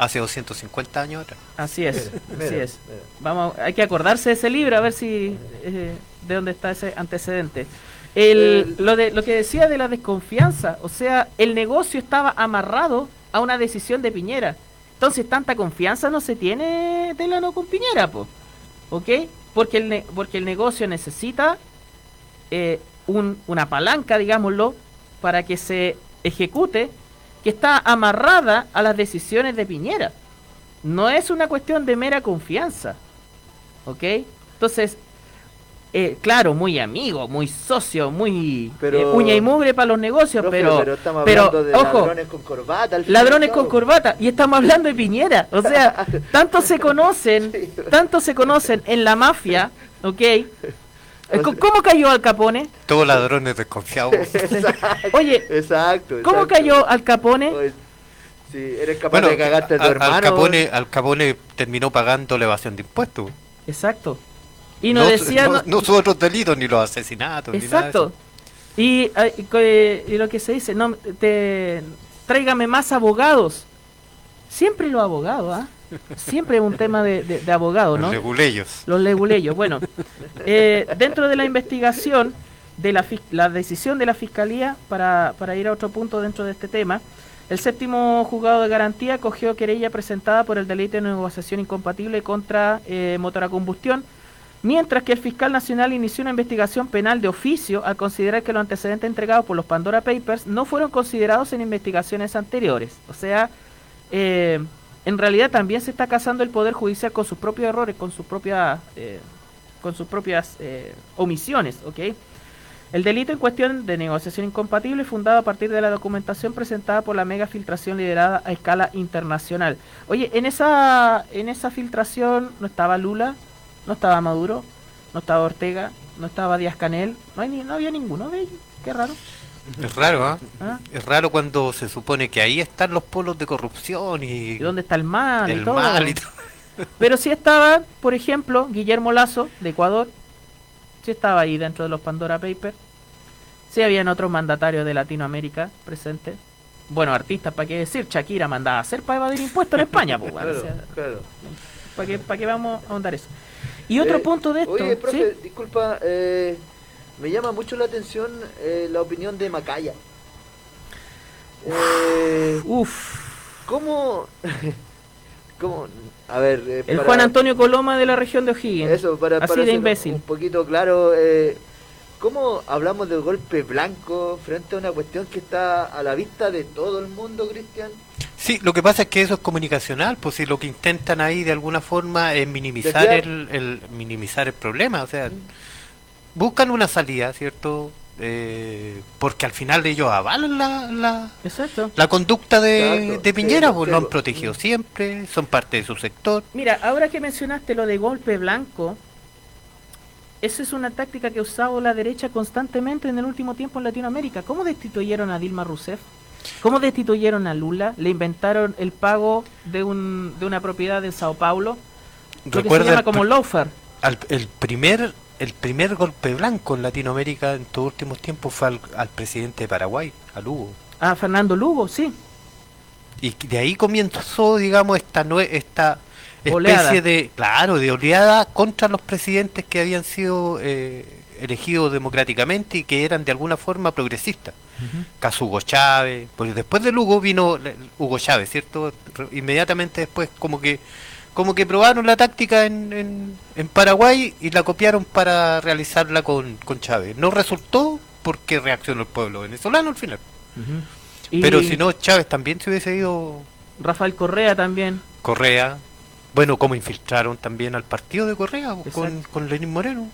hace 250 años atrás. así es, Mira, así mira, es. mira. Vamos, hay que acordarse de ese libro a ver si eh, de dónde está ese antecedente. El, El- lo de lo que decía de la desconfianza, o sea, el negocio estaba amarrado a una decisión de Piñera. Entonces, tanta confianza no se tiene Delano con Piñera, po. ¿Ok? Porque el, ne- porque el negocio necesita eh, un- una palanca, digámoslo, para que se ejecute, que está amarrada a las decisiones de Piñera. No es una cuestión de mera confianza. ¿Ok? Entonces, eh, claro, muy amigo, muy socio, muy Pero- eh, uña y mugre para los negocios, Profe, pero, estamos pero, de ojo, ladrones con corbata. al ladrones con corbata y estamos hablando de Piñera, o sea, tanto se conocen, tanto se conocen en la mafia, ¿ok? Eh, ¿Cómo cayó Al Capone? Todos ladrones desconfiados. Exacto, Oye, exacto. ¿cómo exacto. cayó Al Capone? Pues, sí, eres capaz bueno, de cagarte a tu al- hermano. Al Capone, Al Capone terminó pagando la evasión de impuestos. Exacto. Y nos no, no- no sus otros delitos, ni los asesinatos, ni nada de Exacto. eso. Y, eh, y eh, y lo que se dice, no, te, tráigame más abogados. Siempre los abogados, ¿ah? Siempre es un tema de, de, de abogado, ¿no? Los leguleyos. Los leguleyos. Bueno, eh, dentro de la investigación de la, la decisión de la fiscalía, para, para ir a otro punto dentro de este tema, el séptimo juzgado de garantía cogió querella presentada por el delito de negociación incompatible contra eh, motor a combustión Mientras que el fiscal nacional inició una investigación penal de oficio al considerar que los antecedentes entregados por los Pandora Papers no fueron considerados en investigaciones anteriores. O sea, eh, en realidad también se está casando el Poder Judicial con sus propios errores, con sus propias, eh, con sus propias eh, omisiones, ¿ok? El delito en cuestión de negociación incompatible fundado a partir de la documentación presentada por la mega filtración liderada a escala internacional. Oye, en esa, en esa filtración no estaba Lula, no estaba Maduro, no estaba Ortega, no estaba Díaz Canel, no, hay ni, no había ninguno de ellos. Qué raro. Es raro. ¿ah? Es raro cuando se supone que ahí están los polos de corrupción y, ¿Y dónde está el mal y el todo? mal y todo. Pero sí estaba, por ejemplo, Guillermo Lazo, de Ecuador. Sí estaba ahí dentro de los Pandora Papers. Sí habían otros mandatarios de Latinoamérica presentes. Bueno, artistas, ¿para qué decir? Shakira mandaba a hacer para evadir impuestos en España, pues, bueno, o Claro, sea, claro. ¿para qué, para qué vamos a ahondar eso? Y otro Eh, punto de esto, Oye, profe, ¿sí? disculpa, eh, me llama mucho la atención eh, la opinión de Macaya. Eh, Uf, ¿Cómo? ¿Cómo? A ver, eh, el para- Juan Antonio Coloma de la región de O'Higgins. Eso, para, Así para de imbécil. un poquito claro, eh, ¿cómo hablamos del golpe blanco frente a una cuestión que está a la vista de todo el mundo, Cristian? Sí, lo que pasa es que eso es comunicacional, pues si lo que intentan ahí de alguna forma es minimizar el, el- minimizar el problema, o sea, buscan una salida, ¿cierto? Eh, porque al final ellos avalan la, la, Exacto. la conducta de, Exacto, de Piñera, sí, pues sí, lo han protegido siempre, son parte de su sector. Mira, ahora que mencionaste lo de golpe blanco, esa es una táctica que ha usado la derecha constantemente en el último tiempo en Latinoamérica. ¿Cómo destituyeron a Dilma Rousseff? ¿Cómo destituyeron a Lula? Le inventaron el pago de, un, de una propiedad en Sao Paulo, lo que se llama como loafer. al- el primer el primer golpe blanco en Latinoamérica en estos últimos tiempos fue al, al presidente de Paraguay, al Hugo. A Fernando Lugo, sí. Y de ahí comenzó, digamos, esta nue- esta especie Oleada. de, claro, de oleada contra los presidentes que habían sido eh, elegidos democráticamente y que eran de alguna forma progresistas. Caso Hugo Chávez, porque después de Hugo vino Hugo Chávez, ¿cierto? Inmediatamente después como que como que probaron la táctica en, en, en Paraguay y la copiaron para realizarla con, con Chávez. No resultó porque reaccionó el pueblo venezolano al final. Y Pero si no, Chávez también se hubiese ido Rafael Correa también. Correa. Bueno, como infiltraron también al partido de Correa pues, con, con Lenín Moreno.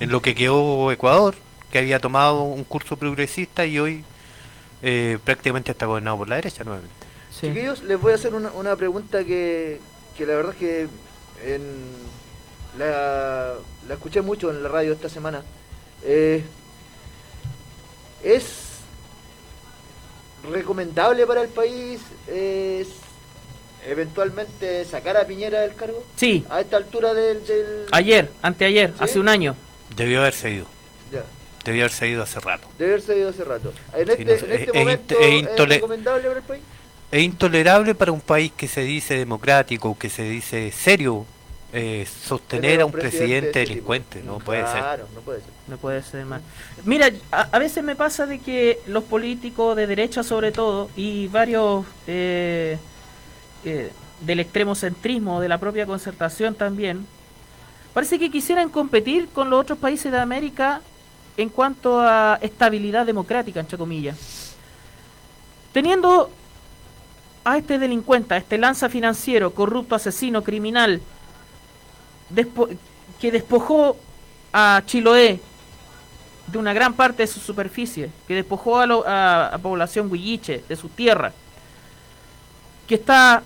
En lo que quedó Ecuador, que había tomado un curso progresista y hoy eh, prácticamente está gobernado por la derecha nuevamente. Sí. Chiquillos, les voy a hacer una, una pregunta que, que la verdad es que en la, la escuché mucho en la radio esta semana. Eh, ¿Es recomendable para el país es eventualmente sacar a Piñera del cargo? Sí, A esta altura del... del- ayer, anteayer, ¿Sí? hace un año. Debió haberse ido. Ya, Debió haberse ido hace rato. debe haberse ido hace rato. En Sí, este, no sé, en este es- es momento es recomendable para el país. Es intolerable para un país que se dice democrático, que se dice serio, eh, sostener a un presidente, tipo. delincuente. No puede ser. Claro, no puede ser. No puede ser más. Mira, a, a veces me pasa de que los políticos de derecha sobre todo y varios eh, eh, del extremo centrismo, de la propia concertación también, parece que quisieran competir con los otros países de América en cuanto a estabilidad democrática, entre comillas. Teniendo a este delincuente, a este lanza financiero, corrupto, asesino, criminal, que despojó a Chiloé de una gran parte de su superficie, que despojó a, lo- a, a población huilliche de su tierra, que está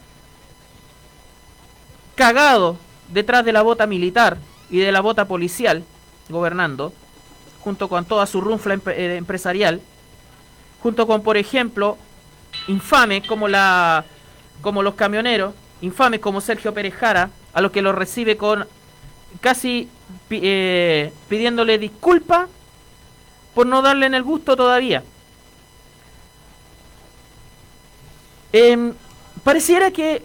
cagado detrás de la bota militar y de la bota policial, gobernando, junto con toda su runfla eh, empresarial, junto con, por ejemplo, infames como la como los camioneros, infames como Sergio Pérez Jara, a los que lo recibe con casi eh, pidiéndole disculpas por no darle en el gusto todavía. Em, pareciera que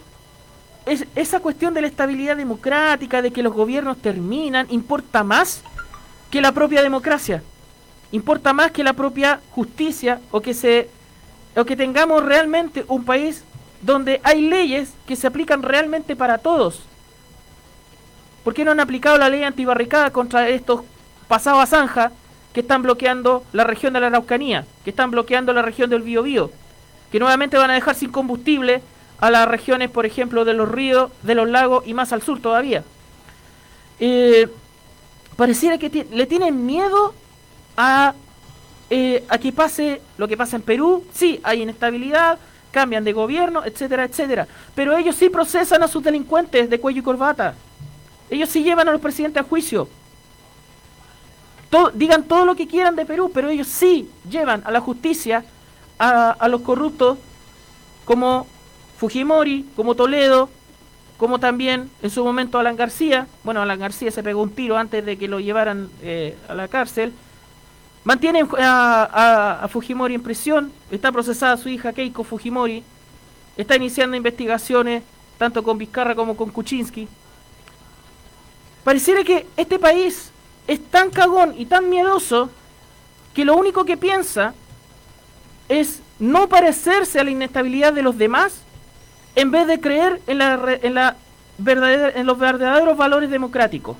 es- esa cuestión de la estabilidad democrática, de que los gobiernos terminan, importa más que la propia democracia. Importa más que la propia justicia o que se o que tengamos realmente un país donde hay leyes que se aplican realmente para todos. ¿Por qué no han aplicado la ley antibarricada contra estos pasados a zanja que están bloqueando la región de la Araucanía, que están bloqueando la región del Biobío, que nuevamente van a dejar sin combustible a las regiones, por ejemplo, de los ríos, de los lagos y más al sur todavía? Eh, pareciera que le tienen miedo a, eh, a que pase lo que pasa en Perú. Sí, hay inestabilidad, cambian de gobierno, etcétera, etcétera. Pero ellos sí procesan a sus delincuentes de cuello y corbata. Ellos sí llevan a los presidentes a juicio. digan todo lo que quieran de Perú, pero ellos sí llevan a la justicia a, a los corruptos como Fujimori, como Toledo, como también en su momento Alan García. Bueno, Alan García se pegó un tiro antes de que lo llevaran eh, a la cárcel. Mantienen a, Fujimori en prisión. Está procesada su hija Keiko Fujimori. Está iniciando investigaciones tanto con Vizcarra como con Kuczynski. Pareciera que este país es tan cagón y tan miedoso que lo único que piensa es no parecerse a la inestabilidad de los demás en vez de creer en los verdaderos valores democráticos.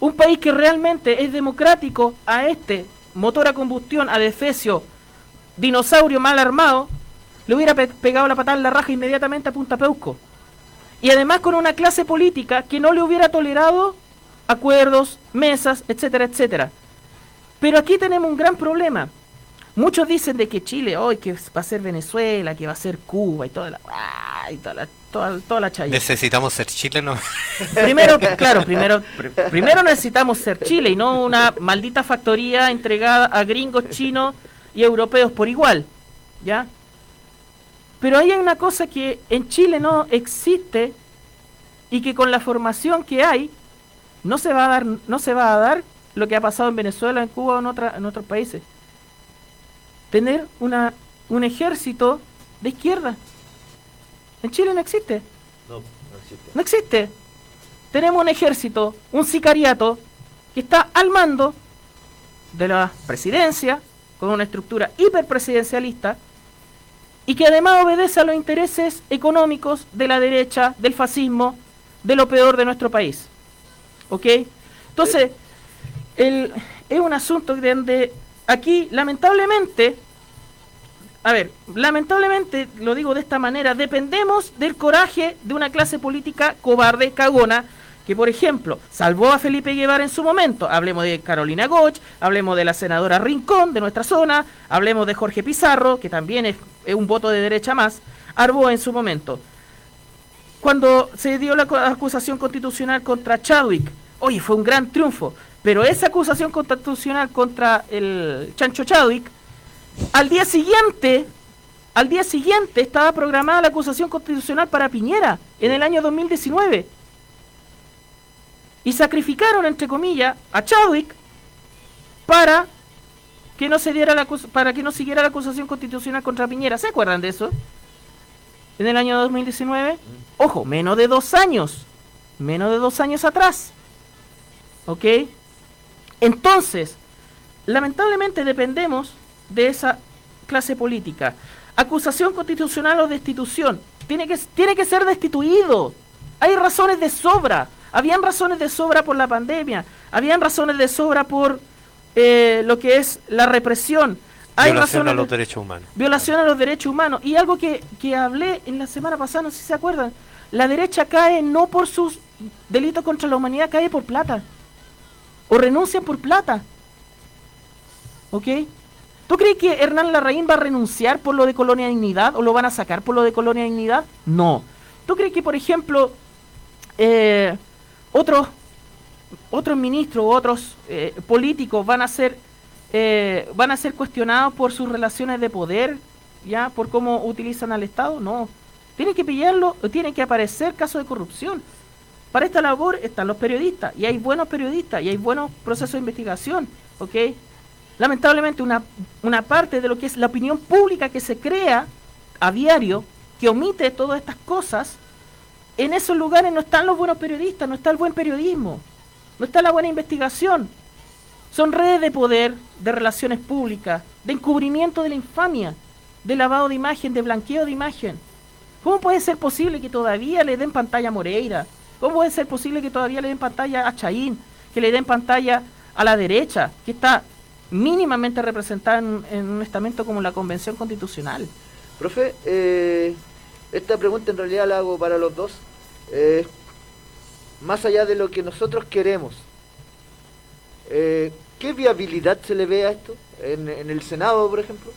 Un país que realmente es democrático a este motor a combustión, a defecio, dinosaurio mal armado, le hubiera pegado la patada en la raja inmediatamente a Punta Peuco. Y además con una clase política que no le hubiera tolerado acuerdos, mesas, etcétera, etcétera. Pero aquí tenemos un gran problema. Muchos dicen de que Chile hoy que va a ser Venezuela, que va a ser Cuba y toda la y toda la toda, la chaya. Necesitamos ser Chile, ¿no? Primero, claro, primero primero necesitamos ser Chile y no una maldita factoría entregada a gringos chinos y europeos por igual, ¿ya? Pero hay una cosa que en Chile no existe y que con la formación que hay no se va a dar, no se va a dar lo que ha pasado en Venezuela, en Cuba o en, otra, en otros países. Tener una, un ejército de izquierda. En Chile no existe. No, no existe. No existe. Tenemos un ejército, un sicariato, que está al mando de la presidencia, con una estructura hiperpresidencialista, y que además obedece a los intereses económicos de la derecha, del fascismo, de lo peor de nuestro país. ¿Ok? Entonces, el, es un asunto donde aquí, lamentablemente, a ver, lamentablemente, lo digo de esta manera, dependemos del coraje de una clase política cobarde, cagona, que por ejemplo salvó a Felipe Guevara en su momento. Hablemos de Carolina Goch, hablemos de la senadora Rincón de nuestra zona, hablemos de Jorge Pizarro, que también es, un voto de derecha más, Arbó en su momento. Cuando se dio la acusación constitucional contra Chadwick, oye, fue un gran triunfo, pero esa acusación constitucional contra el Chancho Chadwick, al día siguiente, al día siguiente estaba programada la acusación constitucional para Piñera en el año 2019 y sacrificaron, entre comillas, a Chadwick para que no se diera la para que no siguiera la acusación constitucional contra Piñera. ¿Se acuerdan de eso? En el año 2019. Ojo, menos de dos años. Menos de dos años atrás. ¿Ok? Entonces, lamentablemente dependemos de esa clase política. Acusación constitucional o destitución. Tiene que, tiene que ser destituido. Hay razones de sobra. Habían razones de sobra por la pandemia, habían razones de sobra por eh, lo que es la represión. Hay violación a los derechos humanos. Violación a los derechos humanos. Y algo que, que hablé en la semana pasada, no sé si se acuerdan, la derecha cae no por sus delitos contra la humanidad, cae por plata. O renuncian por plata. ¿Ok? ¿Tú crees que Hernán Larraín va a renunciar por lo de Colonia Dignidad o lo van a sacar por lo de Colonia Dignidad? No. ¿Tú crees que, por ejemplo, eh, otros otros ministros otros eh, políticos van a ser eh, van a ser cuestionados por sus relaciones de poder ya por cómo utilizan al Estado no tienen que pillarlo tienen que aparecer casos de corrupción para esta labor están los periodistas y hay buenos periodistas y hay buenos procesos de investigación ¿ok? Lamentablemente una, una parte de lo que es la opinión pública que se crea a diario que omite todas estas cosas en esos lugares no están los buenos periodistas, no está el buen periodismo, no está la buena investigación. Son redes de poder, de relaciones públicas, de encubrimiento de la infamia, de lavado de imagen, de blanqueo de imagen. ¿Cómo puede ser posible que todavía le den pantalla a Moreira, ¿Cómo puede ser posible que todavía le den pantalla a Chaín, que le den pantalla a la derecha, que está mínimamente representada en, en un estamento como la Convención Constitucional? Profe, eh, esta pregunta en realidad la hago para los dos. Eh, más allá de lo que nosotros queremos, eh, ¿qué viabilidad se le ve a esto? En, en el Senado, por ejemplo.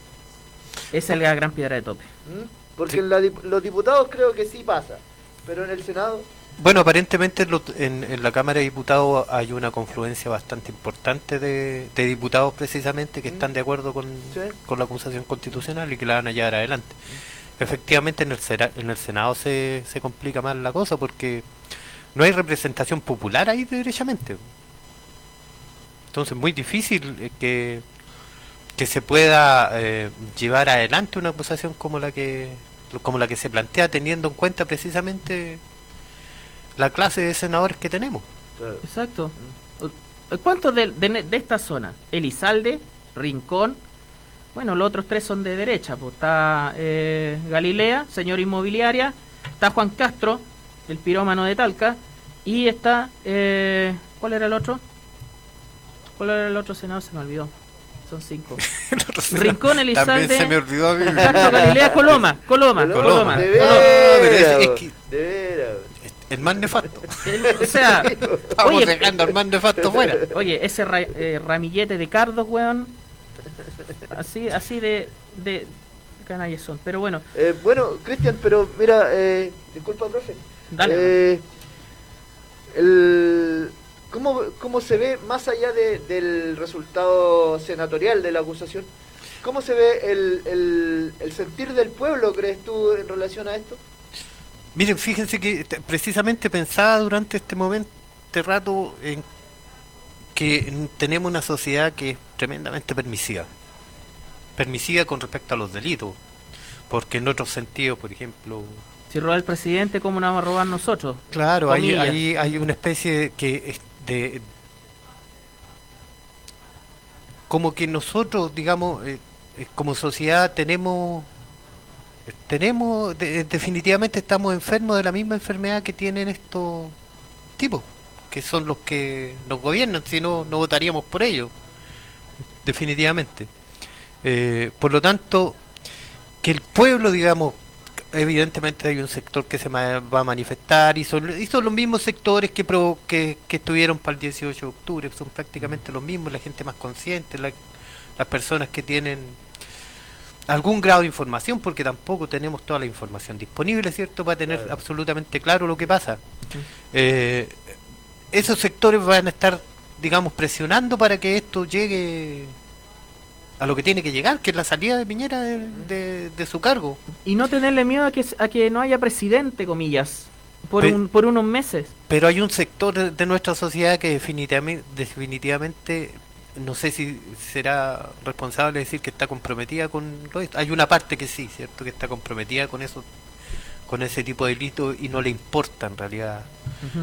Esa es la gran piedra de tope. ¿Mm? Porque Sí. en la los diputados creo que sí pasa, pero en el Senado... Bueno, aparentemente lo- en, en la Cámara de Diputados hay una confluencia bastante importante de, de diputados precisamente que Mm. están de acuerdo con, Sí. con la acusación constitucional y que la van a llevar adelante. Efectivamente en el, en el Senado se, se complica más la cosa porque no hay representación popular ahí derechamente. Entonces es muy difícil eh, que, que se pueda eh, llevar adelante una acusación como la que como la que se plantea teniendo en cuenta precisamente la clase de senadores que tenemos. Exacto. ¿Cuántos de, de- de esta zona? Elizalde, Rincón. Bueno, los otros tres son de derecha. Pues está eh, Galilea, señor inmobiliaria. Está Juan Castro, el pirómano de Talca. Y está. eh, ¿Cuál era el otro? ¿Cuál era el otro senador? Se me olvidó. Son cinco. Rincón, Elizalde. También se me olvidó. Castro, Galilea, Coloma. Coloma. Coloma. Coloma. De Coloma. veras. El más nefasto. O sea, Estamos Oye, dejando al más nefasto fuera. Oye, ese ra- eh, ramillete de cardos, weón. Así, así de, de canallas son. Pero bueno, Eh, bueno, Cristian, pero mira, eh, disculpa, profe. dale. Eh, el, ¿cómo, ¿Cómo se ve, más allá de- del resultado senatorial de la acusación, cómo se ve el, el, el sentir del pueblo, crees tú, en relación a esto? Miren, fíjense que te- precisamente pensaba durante este momento, este rato, en que tenemos una sociedad que es tremendamente permisiva. Permisiva con respecto a los delitos. Porque en otros sentidos, por ejemplo, si roba el presidente, ¿cómo nos vamos a robar nosotros? Claro, hay, Comillas. hay, hay una especie que es de como que nosotros, digamos, eh, eh, como sociedad tenemos tenemos de- definitivamente estamos enfermos de la misma enfermedad que tienen estos tipos, que son los que nos gobiernan, si no no votaríamos por ellos. Definitivamente. Eh, por lo tanto, que el pueblo, digamos, evidentemente hay un sector que se va a manifestar y son, y son los mismos sectores que, provo- que, que estuvieron para el 18 de octubre, son prácticamente los mismos, la gente más consciente, la- las personas que tienen algún grado de información, porque tampoco tenemos toda la información disponible, ¿cierto? Para tener Claro. absolutamente claro lo que pasa. Eh, esos sectores van a estar, digamos, presionando para que esto llegue a lo que tiene que llegar, que es la salida de Piñera de, de- de su cargo. Y no tenerle miedo a que, a que no haya presidente, comillas, por, Pe- un, por unos meses. Pero hay un sector de, de nuestra sociedad que definitivamente, definitivamente, no sé si será responsable decir que está comprometida con lo esto. Hay una parte que sí, ¿cierto? Que está comprometida con eso, con ese tipo de delitos y no le importa en realidad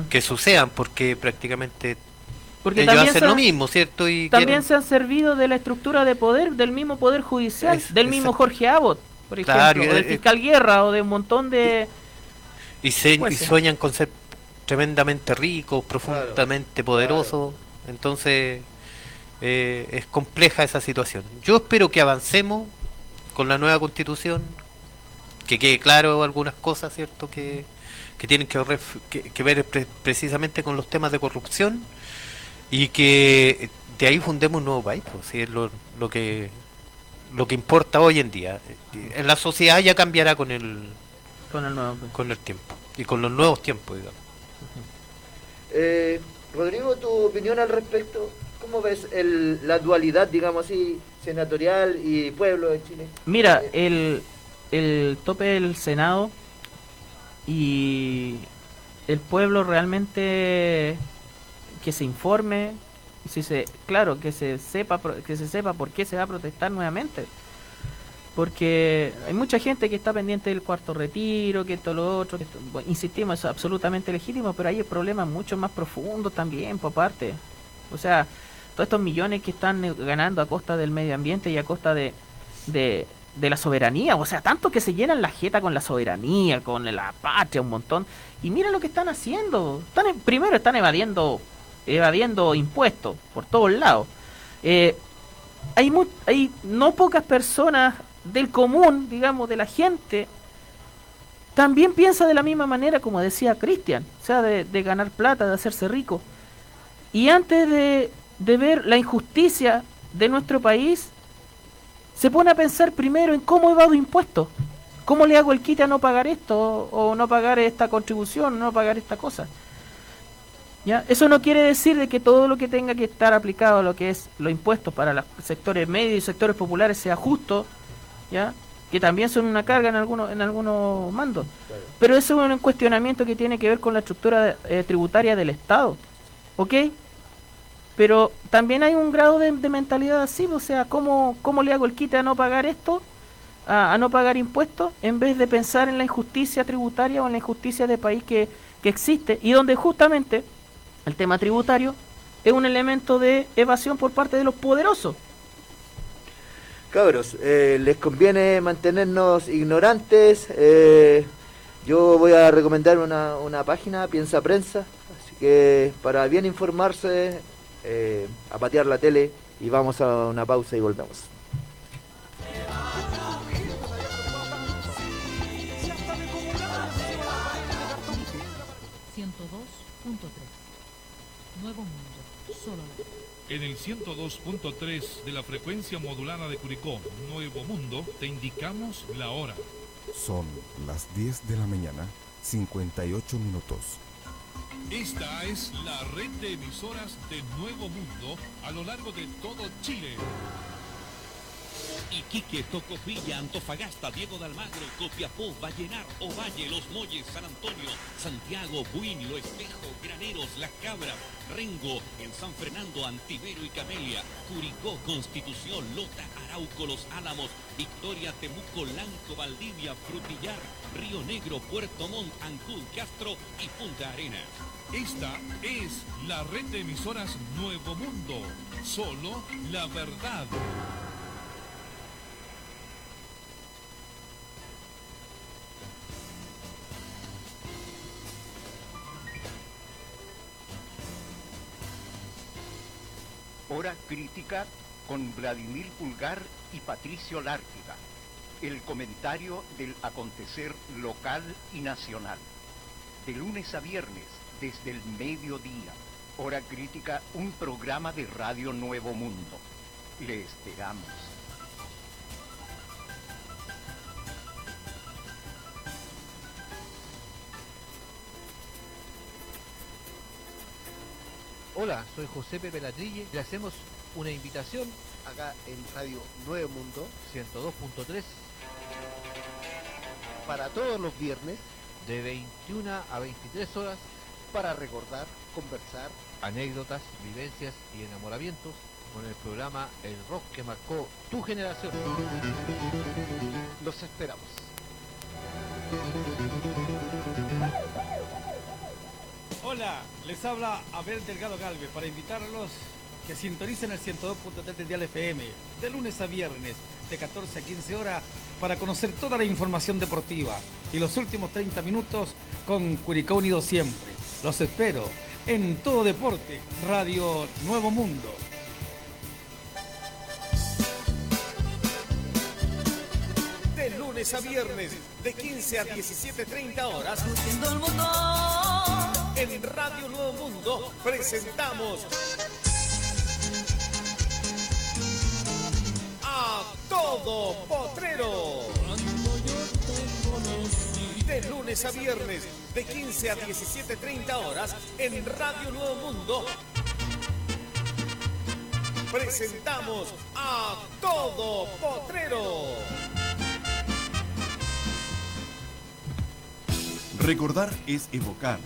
que sucedan porque prácticamente Porque ellos hacen se, lo mismo, ¿cierto? Y también quieren- se han servido de la estructura de poder del mismo poder judicial, Es- del mismo exacto. Jorge Abbott, por ejemplo, Claro, o y- del fiscal Guerra, o de un montón de... y, se- y sueñan con ser tremendamente ricos, profundamente poderosos. Entonces eh, es compleja esa situación. Yo espero que avancemos con la nueva constitución, que quede claro algunas cosas, ¿cierto? Que, que tienen que, ref- que- que ver pre- precisamente con los temas de corrupción y que de ahí fundemos un nuevo país, pues, sí, es lo, lo que lo que importa hoy en día. En la sociedad ya cambiará con el Con el nuevo... con el tiempo y con los nuevos tiempos, digamos. Eh, Rodrigo, tu opinión al respecto, ¿cómo ves el, la dualidad, digamos así, senatorial y pueblo de Chile? Mira, el, el tope del Senado y el pueblo realmente que se informe, si se, claro, que se sepa que se sepa por qué se va a protestar nuevamente. Porque hay mucha gente que está pendiente del cuarto retiro, que esto lo otro, que esto- bueno, insistimos, es absolutamente legítimo, pero hay problemas mucho más profundos también, por parte. O sea, estos millones que están eh, ganando a costa del medio ambiente y a costa de, de, la soberanía, o sea, tanto que se llenan la jeta con la soberanía, con la patria, un montón. Y mira lo que están haciendo. Están, primero están evadiendo, evadiendo impuestos por todos lados. Eh, hay, hay no pocas personas del común, digamos, de la gente, también piensa de la misma manera como decía Cristian, o sea, de, ganar plata, de hacerse rico. Y antes de, de ver la injusticia de nuestro país, se pone a pensar primero en cómo evado impuestos. ¿Cómo le hago el quite a no pagar esto o no pagar esta contribución, no pagar esta cosa? ¿Ya? Eso no quiere decir de que todo lo que tenga que estar aplicado a lo que es los impuestos para los sectores medios y sectores populares sea justo, ¿ya? que también son una carga en algunos en algunos mandos. Pero eso es un cuestionamiento que tiene que ver con la estructura eh, tributaria del Estado, ¿ok? Pero también hay un grado de, mentalidad así, o sea, ¿cómo, ¿cómo le hago el quite a no pagar esto? A, no pagar impuestos, en vez de pensar en la injusticia tributaria o en la injusticia de país que, que existe, y donde justamente el tema tributario es un elemento de evasión por parte de los poderosos. Cabros, eh, les conviene mantenernos ignorantes. Eh, yo voy a recomendar una, una página, Piensa Prensa, así que para bien informarse, eh, a patear la tele y vamos a una pausa y volvemos. Nuevo Mundo, solo En el 102.3 de la frecuencia modulada de Curicó, Nuevo Mundo, te indicamos la hora. Son las 10 de la mañana, 58 minutos. Esta es la red de emisoras de Nuevo Mundo a lo largo de todo Chile. Iquique, Tocopilla, Antofagasta, Diego de Almagro, Copiapó, Vallenar, Ovalle, Los Molles, San Antonio, Santiago, Buin, Lo Espejo, Graneros, Las Cabras, Rengo, en San Fernando, Antivero y Camelia, Curicó, Constitución, Lota, Arauco, Los Álamos, Victoria, Temuco, Lanco, Valdivia, Frutillar, Río Negro, Puerto Montt, Ancud, Castro y Punta Arenas. Esta es la red de emisoras Nuevo Mundo. Solo la verdad. Hora crítica con Vladimir Pulgar y Patricio Lártiga. El comentario del acontecer local y nacional. De lunes a viernes, desde el mediodía. Hora crítica, un programa de Radio Nuevo Mundo. Le esperamos. Hola, soy José Pepe Latrille. Le hacemos una invitación acá en Radio Nuevo Mundo 102.3 para todos los viernes de 21 a 23 horas para recordar, conversar, anécdotas, vivencias y enamoramientos con el programa El Rock que marcó tu generación. Los esperamos. Hola, les habla Abel Delgado Galvez para invitarlos que sintonicen el 102.3 de Dial FM de lunes a viernes de 14 a 15 horas para conocer toda la información deportiva y los últimos 30 minutos con Curicó Unido siempre. Los espero en Todo Deporte, Radio Nuevo Mundo. De lunes a viernes, de 15 a 17.30 horas en Radio Nuevo Mundo presentamos a Todo Potrero. De lunes a viernes, de 15 a 17.30 horas en Radio Nuevo Mundo. Presentamos a Todo Potrero. Recordar es evocar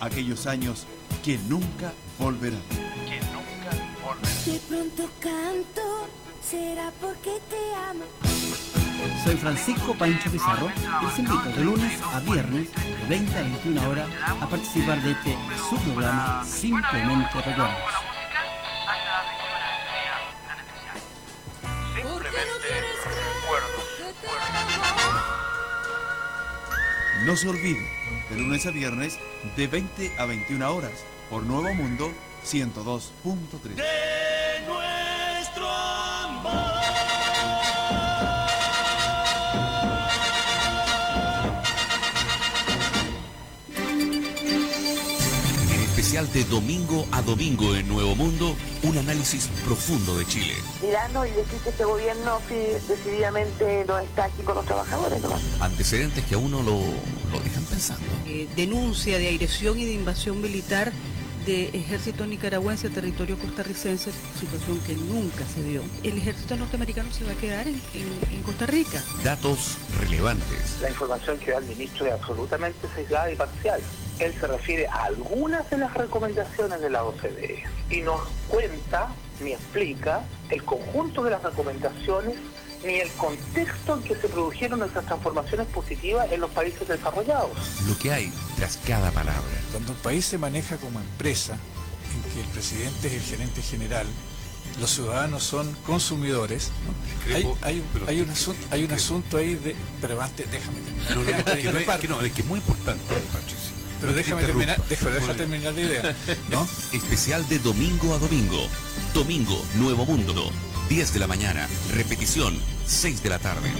aquellos años que nunca volverán. Que nunca volverán. De pronto canto, será porque te amo. Soy Francisco Pancho Pizarro y les invito de lunes a viernes de 20 a 21 horas a participar de este subprograma Simplemente Recuerdos. No se olvide, de lunes a viernes de 20 a 21 horas por Nuevo Mundo 102.3. especial de domingo a domingo en Nuevo Mundo, un análisis profundo de Chile. Mirarnos y decir que este gobierno sí, decididamente no está aquí con los trabajadores nomás. Antecedentes que a uno lo, lo dejan pensando. eh, denuncia de agresión y de invasión militar de ejército nicaragüense a territorio costarricense, situación que nunca se dio. El ejército norteamericano se va a quedar en, en- en Costa Rica. Datos relevantes. La información que da el ministro es absolutamente sesgada y parcial. Él se refiere a algunas de las recomendaciones de la OCDE y nos cuenta ni explica el conjunto de las recomendaciones ni el contexto en que se produjeron esas transformaciones positivas en los países desarrollados. Lo que hay tras cada palabra. Cuando un país se maneja como empresa, en que el presidente es el gerente general, los ciudadanos son consumidores, ¿no? hay, hay, hay un asunto, hay un asunto ahí de... Pero antes, déjame terminar. No, no, que no, es- que no, es que es muy importante, Patricio. Pero déjame terminar, déjame, terminar la idea, ¿no? Especial de domingo a domingo. Domingo, Nuevo Mundo. 10 de la mañana. Repetición, 6 de la tarde.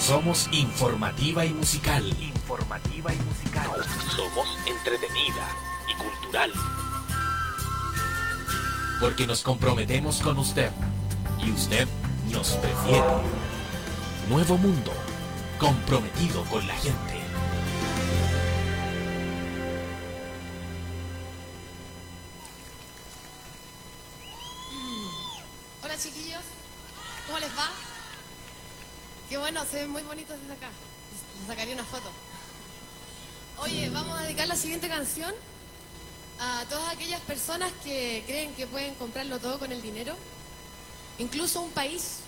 Somos informativa y musical. Informativa y musical. Somos entretenida y cultural. Porque nos comprometemos con usted. Y usted nos prefiere. Nuevo mundo. Comprometido con la gente. Personas que creen que pueden comprarlo todo con el dinero, incluso un país.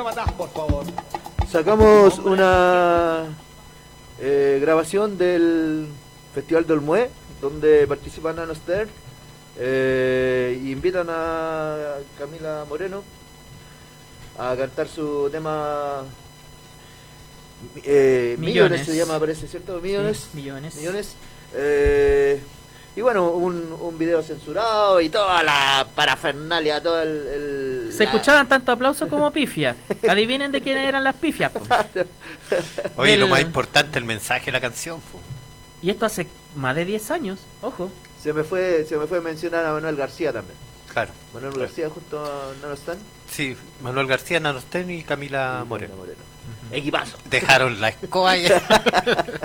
Cabataz, por favor. Sacamos una eh, grabación del Festival del Mue, donde participan Nano Stern, eh, y invitan a Camila Moreno a cantar su tema eh, millones. Millones. se llama, parece, ¿cierto? Millones. Sí, millones. Millones. Eh, y bueno, un, un video censurado y toda la parafernalia, todo el... el- Se la- escuchaban tanto aplausos como pifia. Adivinen de quiénes eran las pifias. po. Oye, lo más importante, el mensaje de la canción. po. Y esto hace más de 10 años, ojo. Se me fue, se me fue mencionar a Manuel García también. Claro. Manuel García junto a Nano Stan. Sí, Manuel García, Nanostén y Camila Moreno. Equipazo. Dejaron la escoba en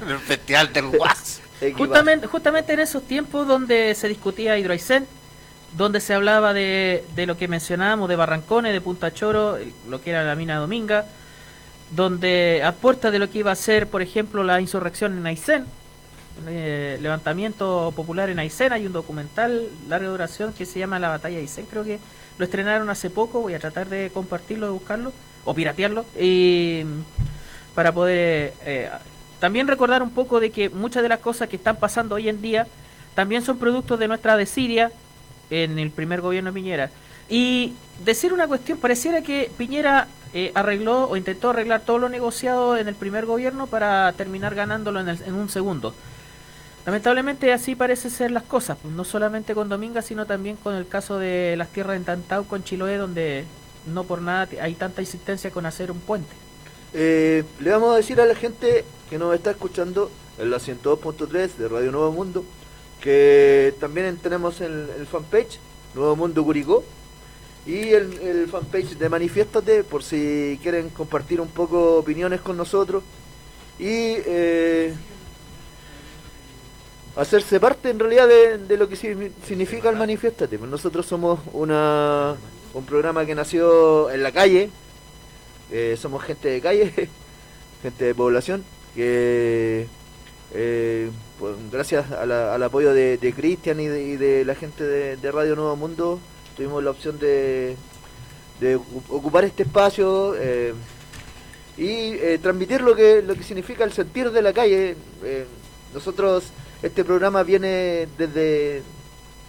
el festival del Guas. Justamente, justamente en esos tiempos donde se discutía Hidroaicén, donde se hablaba de, de lo que mencionábamos, de Barrancones, de Punta Choro, lo que era la mina Dominga, donde a puerta de lo que iba a ser, por ejemplo, la insurrección en Aysén, eh, levantamiento popular en Aysén, hay un documental larga duración que se llama La batalla de Aysén, creo que lo estrenaron hace poco, voy a tratar de compartirlo, de buscarlo, o piratearlo, y para poder eh, también recordar un poco de que muchas de las cosas que están pasando hoy en día también son productos de nuestra desidia en el primer gobierno de Piñera. Y decir una cuestión, pareciera que Piñera eh, arregló o intentó arreglar todo lo negociado en el primer gobierno para terminar ganándolo en, un segundo. Lamentablemente así parece ser las cosas, pues, no solamente con Dominga, sino también con el caso de las tierras en Tantau con Chiloé, donde no por nada hay tanta insistencia con hacer un puente. Eh, le vamos a decir a la gente que nos está escuchando en la 102.3 de Radio Nuevo Mundo que también tenemos el, fanpage Nuevo Mundo Curicó y el, fanpage de Manifiéstate por si quieren compartir un poco opiniones con nosotros y eh, hacerse parte en realidad de, lo que si- significa el Manifiéstate. Nosotros somos una, un programa que nació en la calle, eh, somos gente de calle, gente de población, que eh, pues, gracias al apoyo de, de Cristian y de, la gente de, Radio Nuevo Mundo, tuvimos la opción de, de ocu- ocupar este espacio eh, y eh, transmitir lo que, lo que significa el sentir de la calle. Nosotros, este programa viene desde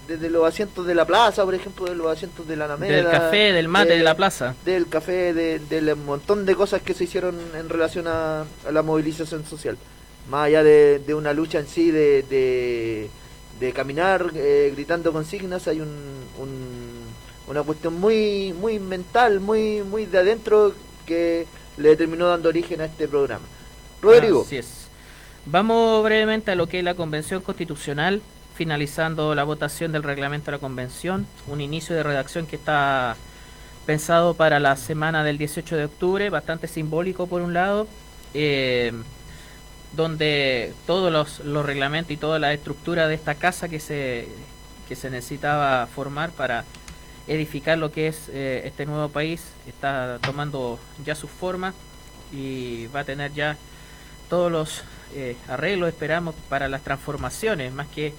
desde los asientos de la plaza, por ejemplo, de los asientos de la Alameda. Del café, del mate de la plaza. Del café, de- del montón de cosas que se hicieron en relación a, a la movilización social. Más allá de, de una lucha en sí, de, de, de caminar eh, gritando consignas, hay un, un- una cuestión muy muy mental, muy muy de adentro que le terminó dando origen a este programa. Rodrigo. Así es. Vamos brevemente a lo que es la Convención Constitucional, finalizando la votación del reglamento de la Convención, un inicio de redacción que está pensado para la semana del 18 de octubre, bastante simbólico por un lado, eh, donde todos los, reglamentos y toda la estructura de esta casa que se, que se necesitaba formar para edificar lo que es eh, este nuevo país está tomando ya su forma y va a tener ya todos los eh, arreglos, esperamos, para las transformaciones, más que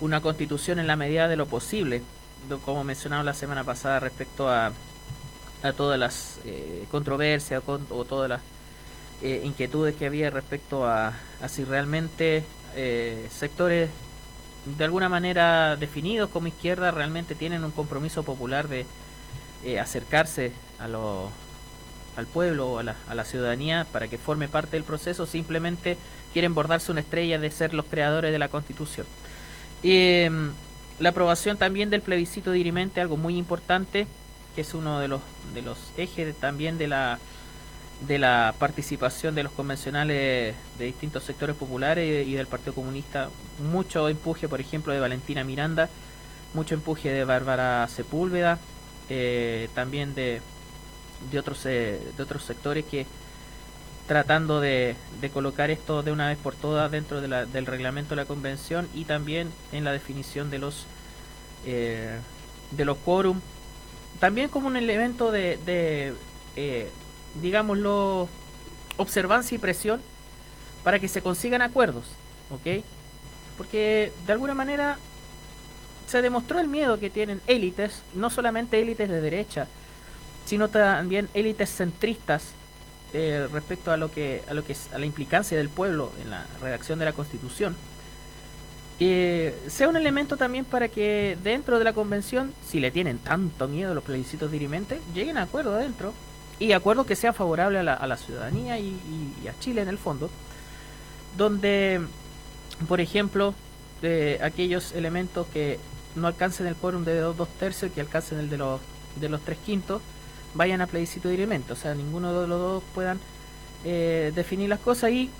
una constitución en la medida de lo posible, como mencionaba la semana pasada respecto a, a todas las eh, controversias o, con- o todas las eh, inquietudes que había respecto a, a si realmente eh, sectores de alguna manera definidos como izquierda realmente tienen un compromiso popular de eh, acercarse a lo, al pueblo o a la, a la ciudadanía para que forme parte del proceso, simplemente quieren bordarse una estrella de ser los creadores de la constitución. Eh, la aprobación también del plebiscito dirimente, algo muy importante, que es uno de los, de los ejes también de la, de la participación de los convencionales de distintos sectores populares y del Partido Comunista. Mucho empuje, por ejemplo, de Valentina Miranda, mucho empuje de Bárbara Sepúlveda, eh, también de, de, otros, eh, de otros sectores que tratando de, de colocar esto de una vez por todas dentro de la- del reglamento de la convención y también en la definición de los eh, de los quórum también como un elemento de, eh, digámoslo observancia y presión para que se consigan acuerdos ¿ok? porque de alguna manera se demostró el miedo que tienen élites no solamente élites de derecha sino también élites centristas eh, respecto a lo que a lo que es a la implicancia del pueblo en la redacción de la Constitución. Eh, sea un elemento también para que dentro de la convención, si le tienen tanto miedo a los plebiscitos dirimentes, lleguen a acuerdo adentro y acuerdo que sea favorable a la, a la ciudadanía y, a Chile en el fondo, donde, por ejemplo, de aquellos elementos que no alcancen el quórum de dos, dos tercios, que alcancen el de los, de los tres quintos, vayan a plebiscito dirimente, o sea, ninguno de los dos puedan eh, definir las cosas y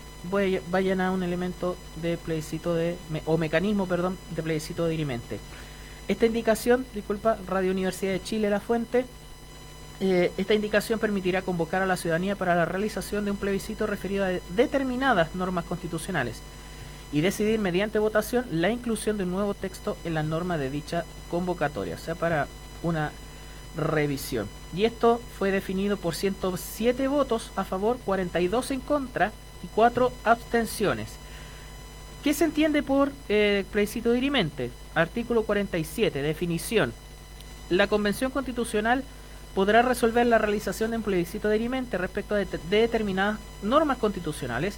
vayan a un elemento de plebiscito de, o mecanismo, perdón, de plebiscito dirimente. Esta indicación, disculpa, Radio Universidad de Chile, La Fuente, eh, esta indicación permitirá convocar a la ciudadanía para la realización de un plebiscito referido a de- determinadas normas constitucionales y decidir mediante votación la inclusión de un nuevo texto en la norma de dicha convocatoria, o sea, para una revisión. Y esto fue definido por 107 votos a favor, 42 en contra y 4 abstenciones. ¿Qué se entiende por eh, plebiscito dirimente? Artículo 47, definición. La Convención Constitucional podrá resolver la realización de un plebiscito dirimente respecto de, de determinadas normas constitucionales,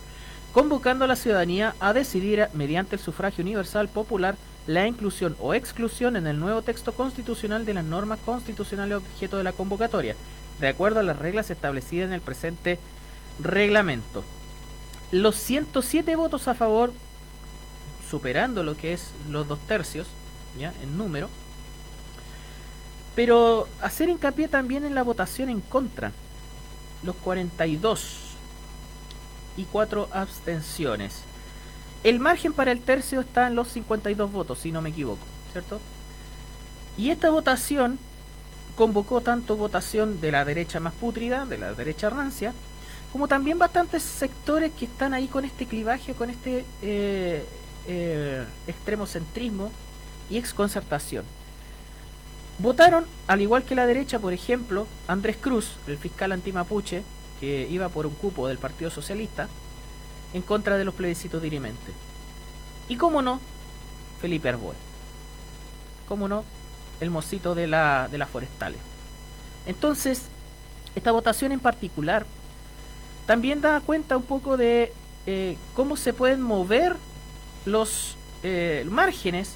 convocando a la ciudadanía a decidir mediante el sufragio universal popular la inclusión o exclusión en el nuevo texto constitucional de las normas constitucionales objeto de la convocatoria, de acuerdo a las reglas establecidas en el presente reglamento. Los 107 votos a favor, superando lo que es los dos tercios, ya en número, pero hacer hincapié también en la votación en contra, los 42 y 4 abstenciones. El margen para el tercio está en los 52 votos, si no me equivoco, ¿cierto? Y esta votación convocó tanto votación de la derecha más pútrida, de la derecha rancia, como también bastantes sectores que están ahí con este clivaje, con este eh, eh, extremocentrismo y exconcertación. Votaron, al igual que la derecha, por ejemplo, Andrés Cruz, el fiscal antimapuche, que iba por un cupo del Partido Socialista, en contra de los plebiscitos dirimentes. Y cómo no, Felipe Arboe. Cómo no, el mocito de, la, de las forestales. Entonces, esta votación en particular también da cuenta un poco de eh, cómo se pueden mover los eh, márgenes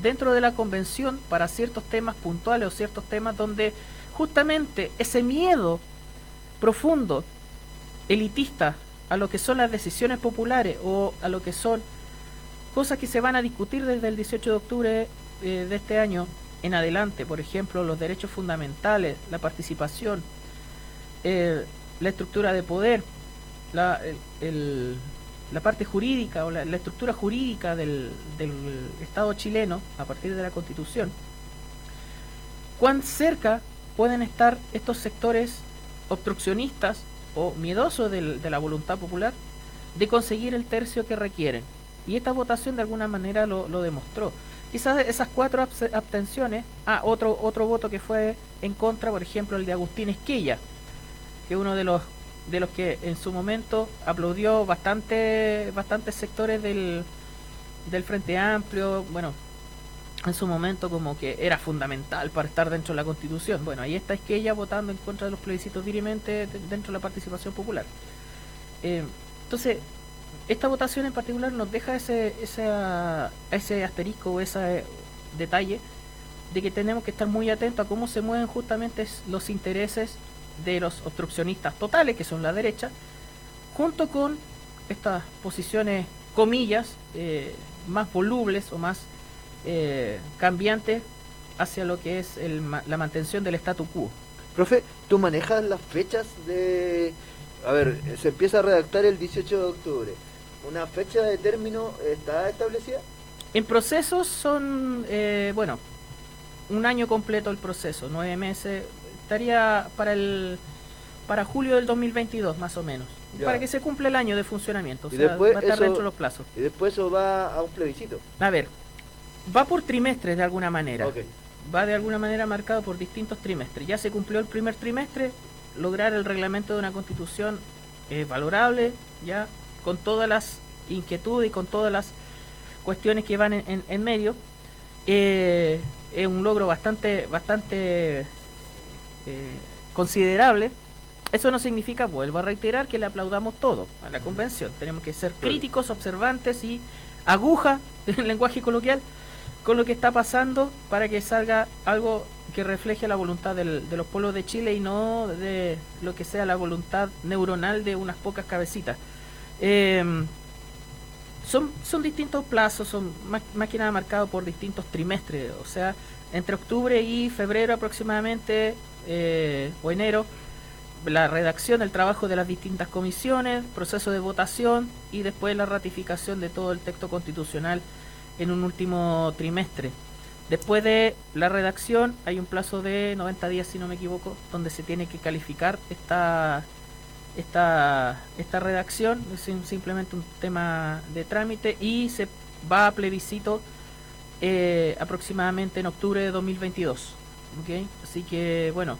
dentro de la convención para ciertos temas puntuales o ciertos temas donde justamente ese miedo profundo, elitista, a lo que son las decisiones populares o a lo que son cosas que se van a discutir desde el 18 de octubre eh, de este año en adelante, por ejemplo, los derechos fundamentales, la participación, eh, la estructura de poder, la, parte jurídica o la, estructura jurídica del Estado chileno a partir de la Constitución, cuán cerca pueden estar estos sectores obstruccionistas o miedosos del- de la voluntad popular de conseguir el tercio que requieren. Y esta votación de alguna manera lo, demostró. Quizás esas cuatro abs- abstenciones, ah, otro, otro voto que fue en contra, por ejemplo, el de Agustín Esquella, que uno de los de los que en su momento aplaudió bastante bastantes sectores del, del Frente Amplio, bueno, en su momento como que era fundamental para estar dentro de la Constitución. Bueno, ahí está Esquella votando en contra de los plebiscitos dirimentes de- dentro de la participación popular. Eh, entonces, esta votación en particular nos deja ese, ese asterisco o ese detalle de que tenemos que estar muy atentos a cómo se mueven justamente los intereses de los obstruccionistas totales, que son la derecha, junto con estas posiciones, comillas, eh, más volubles o más eh, cambiantes hacia lo que es el la mantención del statu quo. Profe, ¿tú manejas las fechas de... A ver, se empieza a redactar el 18 de octubre. ¿Una fecha de término está establecida? En procesos son, eh, bueno, un año completo el proceso, nueve meses. Estaría para el para julio del 2022, más o menos. Ya. Para que se cumpla el año de funcionamiento. O Y sea, después va a estar eso- dentro de los plazos. Y después eso va a un plebiscito. A ver, va por trimestres de alguna manera. Va de alguna manera marcado por distintos trimestres. Ya se cumplió el primer trimestre, lograr el reglamento de una constitución es valorable, ya con todas las inquietudes y con todas las cuestiones que van en, en- en medio. Eh, es un logro bastante, bastante eh, considerable. Eso no significa, vuelvo a reiterar, que le aplaudamos todo a la convención. Tenemos que ser críticos, observantes y aguja, en el lenguaje coloquial, con lo que está pasando para que salga algo que refleje la voluntad de los pueblos de Chile y no de lo que sea la voluntad neuronal de unas pocas cabecitas. Em, son, son distintos plazos, son más, más que nada marcados por distintos trimestres, o sea, entre octubre y febrero aproximadamente, eh, o enero, la redacción, el trabajo de las distintas comisiones, proceso de votación y después la ratificación de todo el texto constitucional en un último trimestre. Después de la redacción hay un plazo de 90 días, si no me equivoco, donde se tiene que calificar esta, esta, esta redacción, es sim- simplemente un tema de trámite y se va a plebiscito eh, aproximadamente en octubre de 2022. ¿ok? Así que bueno,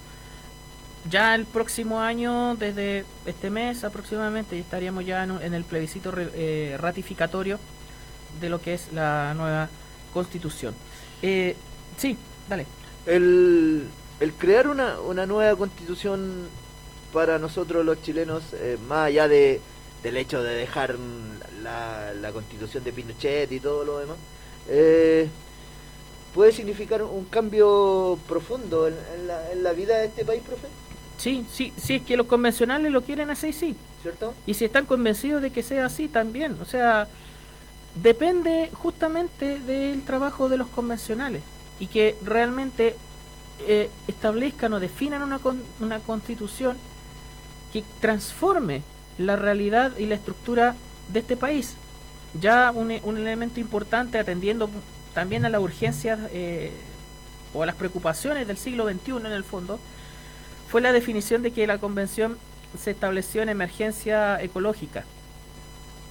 ya el próximo año, desde este mes aproximadamente, estaríamos ya en el plebiscito re- eh, ratificatorio de lo que es la nueva constitución. Eh, sí, dale. El, el crear una, una nueva constitución para nosotros los chilenos, eh, más allá de, del hecho de dejar la, la constitución de Pinochet y todo lo demás, eh, puede significar un cambio profundo en, en la, en la vida de este país, profe. Sí, sí, sí, es que los convencionales lo quieren así, sí. ¿Cierto? Y si están convencidos de que sea así, también. O sea, depende justamente del trabajo de los convencionales y que realmente eh, establezcan o definan una, con- una constitución que transforme la realidad y la estructura de este país. Ya un, un elemento importante atendiendo también a las urgencias eh, o a las preocupaciones del siglo XXI en el fondo, fue la definición de que la convención se estableció en emergencia ecológica.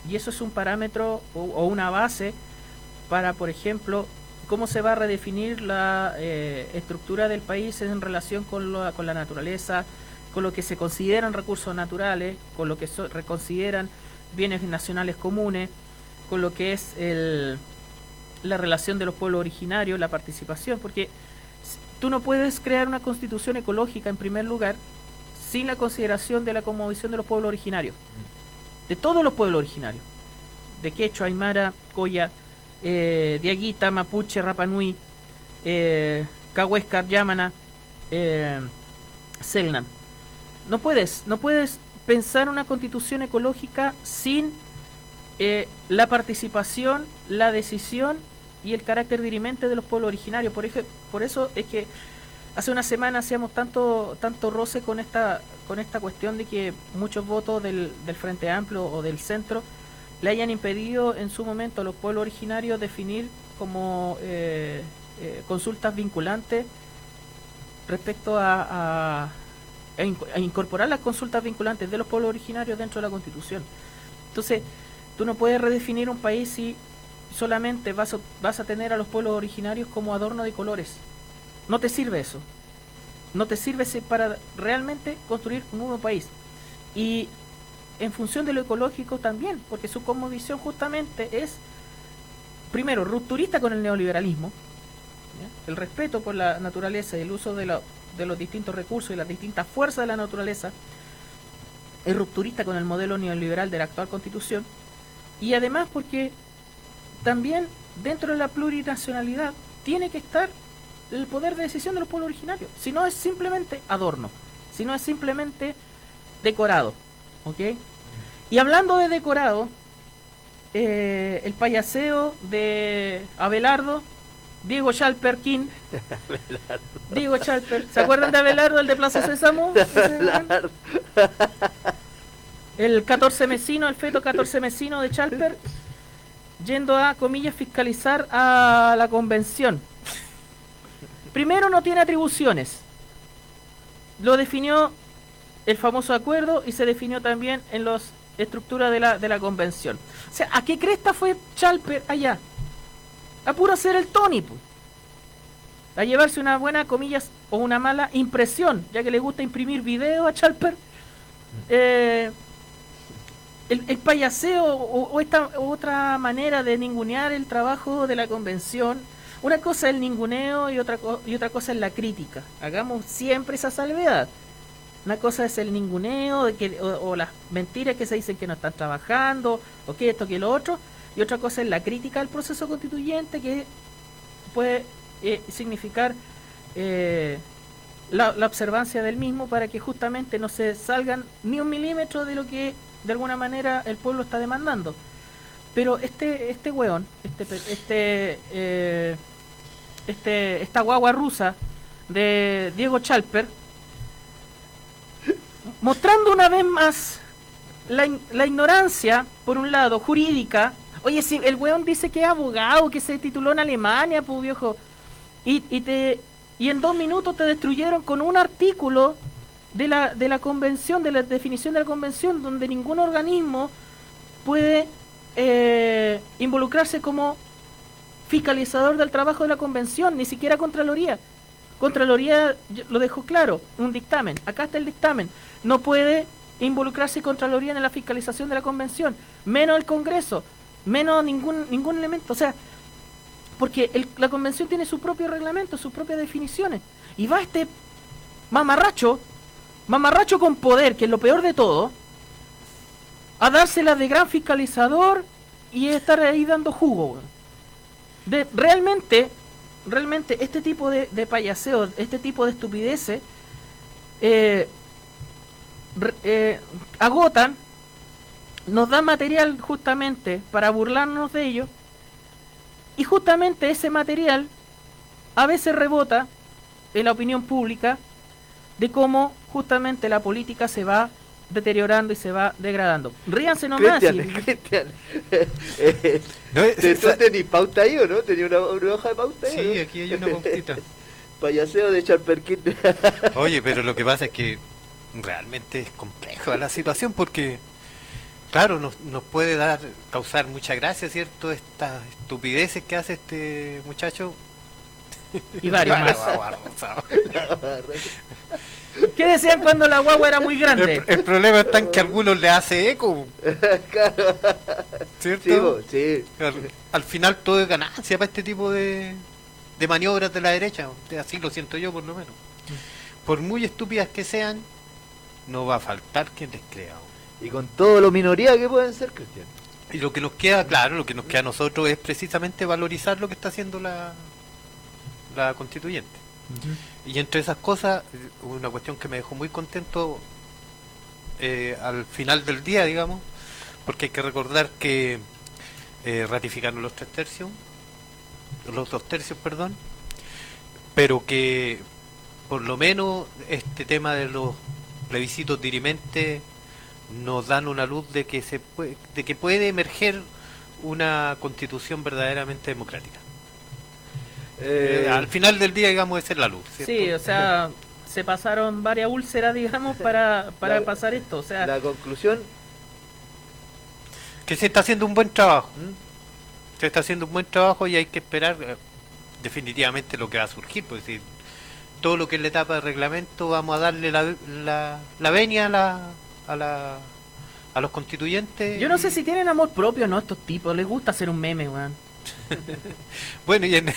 Y eso es un parámetro o, una base para, por ejemplo, cómo se va a redefinir la eh, estructura del país en relación con, lo- con la naturaleza, con lo que se consideran recursos naturales, con lo que se reconsideran bienes nacionales comunes, con lo que es el, la relación de los pueblos originarios, la participación, porque tú no puedes crear una constitución ecológica en primer lugar sin la consideración de la conmovisión de los pueblos originarios, de todos los pueblos originarios, de Quechua, Aymara, Coya, eh, Diaguita, Mapuche, Rapanui, eh, Cahuéscar, Yamana, eh. No puedes, no puedes pensar una constitución ecológica sin eh, la participación, la decisión y el carácter dirimente de los pueblos originarios. Por, ej- por eso es que hace una semana hacíamos tanto tanto roce con esta con esta cuestión de que muchos votos del, del Frente Amplio o del centro le hayan impedido en su momento a los pueblos originarios definir como eh, eh, consultas vinculantes respecto a, a- a inco- a incorporar las consultas vinculantes de los pueblos originarios dentro de la Constitución. Entonces, tú no puedes redefinir un país si solamente vas vas a tener a los pueblos originarios como adorno de colores. No te sirve eso. No te sirve para realmente construir un nuevo país. Y en función de lo ecológico también, porque su cosmovisión justamente es, primero, rupturista con el neoliberalismo, el respeto por la naturaleza y el uso de, la- de los distintos recursos y las distintas fuerzas de la naturaleza, es rupturista con el modelo neoliberal de la actual constitución, y además porque también dentro de la plurinacionalidad tiene que estar el poder de decisión de los pueblos originarios. Si no es simplemente adorno, si no es simplemente decorado. ¿Ok? Y hablando de decorado, eh, el payaseo de Abelardo, Diego Chalperkin, Diego Chalper, ¿se acuerdan de Abelardo, el de Plaza Sésamo? El 14 mesino, el feto 14 mesino de Chalper, yendo a, comillas, fiscalizar a la convención. Primero no tiene atribuciones. Lo definió el famoso acuerdo y se definió también en la estructura de la, de la convención. O sea, ¿a qué cresta fue Chalper allá? A puro hacer el Tony, pues. A llevarse una buena, comillas, o una mala impresión, ya que le gusta imprimir video a Chalper. Eh, el, el payaseo o esta otra manera de ningunear el trabajo de la convención. Una cosa es el ninguneo y otra, y otra cosa es la crítica. Hagamos siempre esa salvedad. Una cosa es el ninguneo de que, o, las mentiras que se dicen que no están trabajando, o que esto, que lo otro. Y otra cosa es la crítica al proceso constituyente que puede eh, significar eh, la, observancia del mismo para que justamente no se salgan ni un milímetro de lo que de alguna manera el pueblo está demandando. Pero este este weón, este este eh, este esta guagua rusa de Diego Chalper mostrando una vez más la, la ignorancia, por un lado, jurídica. Oye, si el weón dice que es abogado, que se tituló en Alemania, pues viejo. Y, y, te, y en dos minutos te destruyeron con un artículo de la, de la convención, de la definición de la convención, donde ningún organismo puede eh, involucrarse como fiscalizador del trabajo de la convención, ni siquiera Contraloría. Contraloría lo dejó claro, un dictamen. Acá está el dictamen. No puede involucrarse Contraloría en la fiscalización de la convención, menos el Congreso, menos ningún ningún elemento. O sea, porque la convención tiene su propio reglamento, sus propias definiciones. Y va este mamarracho, mamarracho con poder, que es lo peor de todo, a dársela de gran fiscalizador y estar ahí dando jugo. De, realmente, realmente este tipo de, de payaseo, este tipo de estupideces, eh, eh, agotan, nos dan material justamente para burlarnos de ellos, y justamente ese material a veces rebota en la opinión pública de cómo justamente la política se va deteriorando y se va degradando. Ríanse nomás. Cristian, y- Cristian. Eh, ¿te- ¿Tú tenés pauta ahí o no? ¿Tenía una, una hoja de pauta ahí? Sí, no? aquí hay una pautita. Payaseo de Charperquín. Oye, pero lo que pasa es que realmente es compleja la situación porque, claro, nos, nos puede dar, causar mucha gracia, ¿cierto? Estas estupideces que hace este muchacho. Y varios más. ¿Qué decían cuando la guagua era muy grande? El, el problema está en que a algunos le hace eco. ¿Cierto? Sí, bo, sí. Al, al final todo es ganancia para este tipo de, de maniobras de la derecha. Así lo siento yo por lo menos. Por muy estúpidas que sean, no va a faltar quien les crea. Y con todo lo minoría que pueden ser, Cristian. Y lo que nos queda, claro, lo que nos queda a nosotros es precisamente valorizar lo que está haciendo la, la constituyente. Y entre esas cosas, una cuestión que me dejó muy contento eh, al final del día, digamos, porque hay que recordar que eh, ratificaron los tres tercios, los dos tercios, perdón, pero que por lo menos este tema de los plebiscitos dirimentes nos dan una luz de que se de que puede emerger una constitución verdaderamente democrática. Eh, al final del día, digamos, esa es la luz. ¿cierto? Sí, o sea, se pasaron varias úlceras, digamos, para, para La- pasar esto. O sea, La conclusión, que se está haciendo un buen trabajo. ¿Mm? Se está haciendo un buen trabajo y hay que esperar eh, definitivamente lo que va a surgir. Pues, decir, todo lo que es la etapa de reglamento, vamos a darle la, la, la venia a, la, a, la, a los constituyentes. yo no sé si tienen amor propio no estos tipos. Les gusta hacer un meme, weón. Bueno, y en,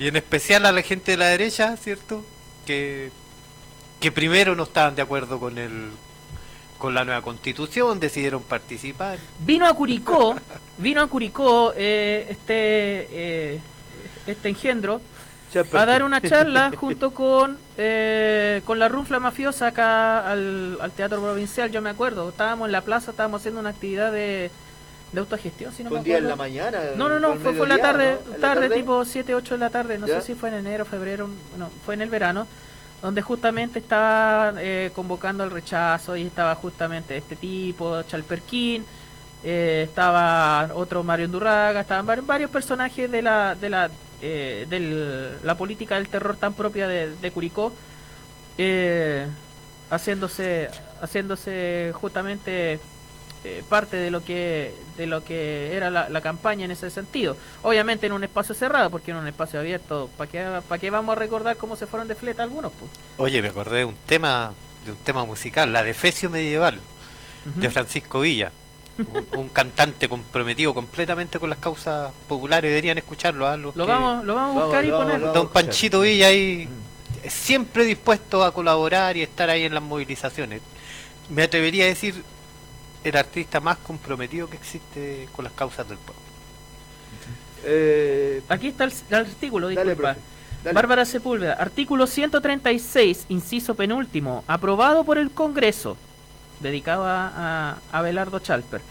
y en especial a la gente de la derecha, ¿cierto? Que, que primero no estaban de acuerdo con el con la nueva constitución, decidieron participar. Vino a Curicó, vino a Curicó eh, este eh, este engendro a dar una charla junto con eh, con la Runfla Mafiosa acá al, al Teatro Provincial, yo me acuerdo. Estábamos en la plaza, estábamos haciendo una actividad de, de autogestión, si no fue me un día en la mañana. No, no, no, fue fue, la tarde, ¿no? ¿En la tarde, tarde? tipo 7, 8 de la tarde, no ¿Ya? sé si fue en enero, febrero, bueno, fue en el verano, donde justamente estaba eh, convocando al rechazo y estaba justamente este tipo, Chalperquín, eh, estaba otro Mario Endurraga, estaban var- varios personajes de la de la eh, del- la política del terror tan propia de, de Curicó, eh, haciéndose haciéndose justamente eh, parte de lo que de lo que era la, la campaña en ese sentido. Obviamente en un espacio cerrado, porque en un espacio abierto, ¿para qué, para qué vamos a recordar cómo se fueron de fleta algunos? Pues? Oye, me acordé de un tema, de un tema musical, la Defecio Medieval, de. Francisco Villa. Un, un cantante comprometido completamente con las causas populares, deberían escucharlo. ¿ah? Los Lo que- vamos, lo vamos a buscar y poner. Don Panchito Villa ahí siempre dispuesto a colaborar y estar ahí en las movilizaciones. Me atrevería a decir el artista más comprometido que existe con las causas del pueblo. Eh, Aquí está el, el artículo, disculpa. dale. Bárbara Sepúlveda, artículo 136, inciso penúltimo, aprobado por el Congreso, dedicado a, a Abelardo Chalper.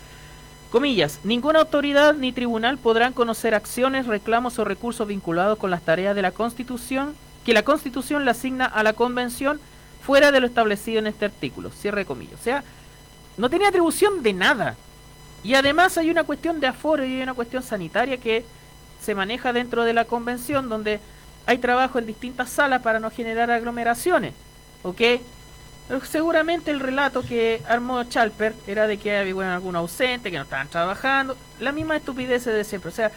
Comillas, ninguna autoridad ni tribunal podrán conocer acciones, reclamos o recursos vinculados con las tareas de la Constitución que la Constitución le asigna a la Convención fuera de lo establecido en este artículo. Cierre comillas. O sea, no tenía atribución de nada. Y además hay una cuestión de aforo y hay una cuestión sanitaria que se maneja dentro de la convención donde hay trabajo en distintas salas para no generar aglomeraciones. ¿Ok? Seguramente el relato que armó Chalper era de que había bueno, algún ausente, que no estaban trabajando. La misma estupidez de siempre. O sea,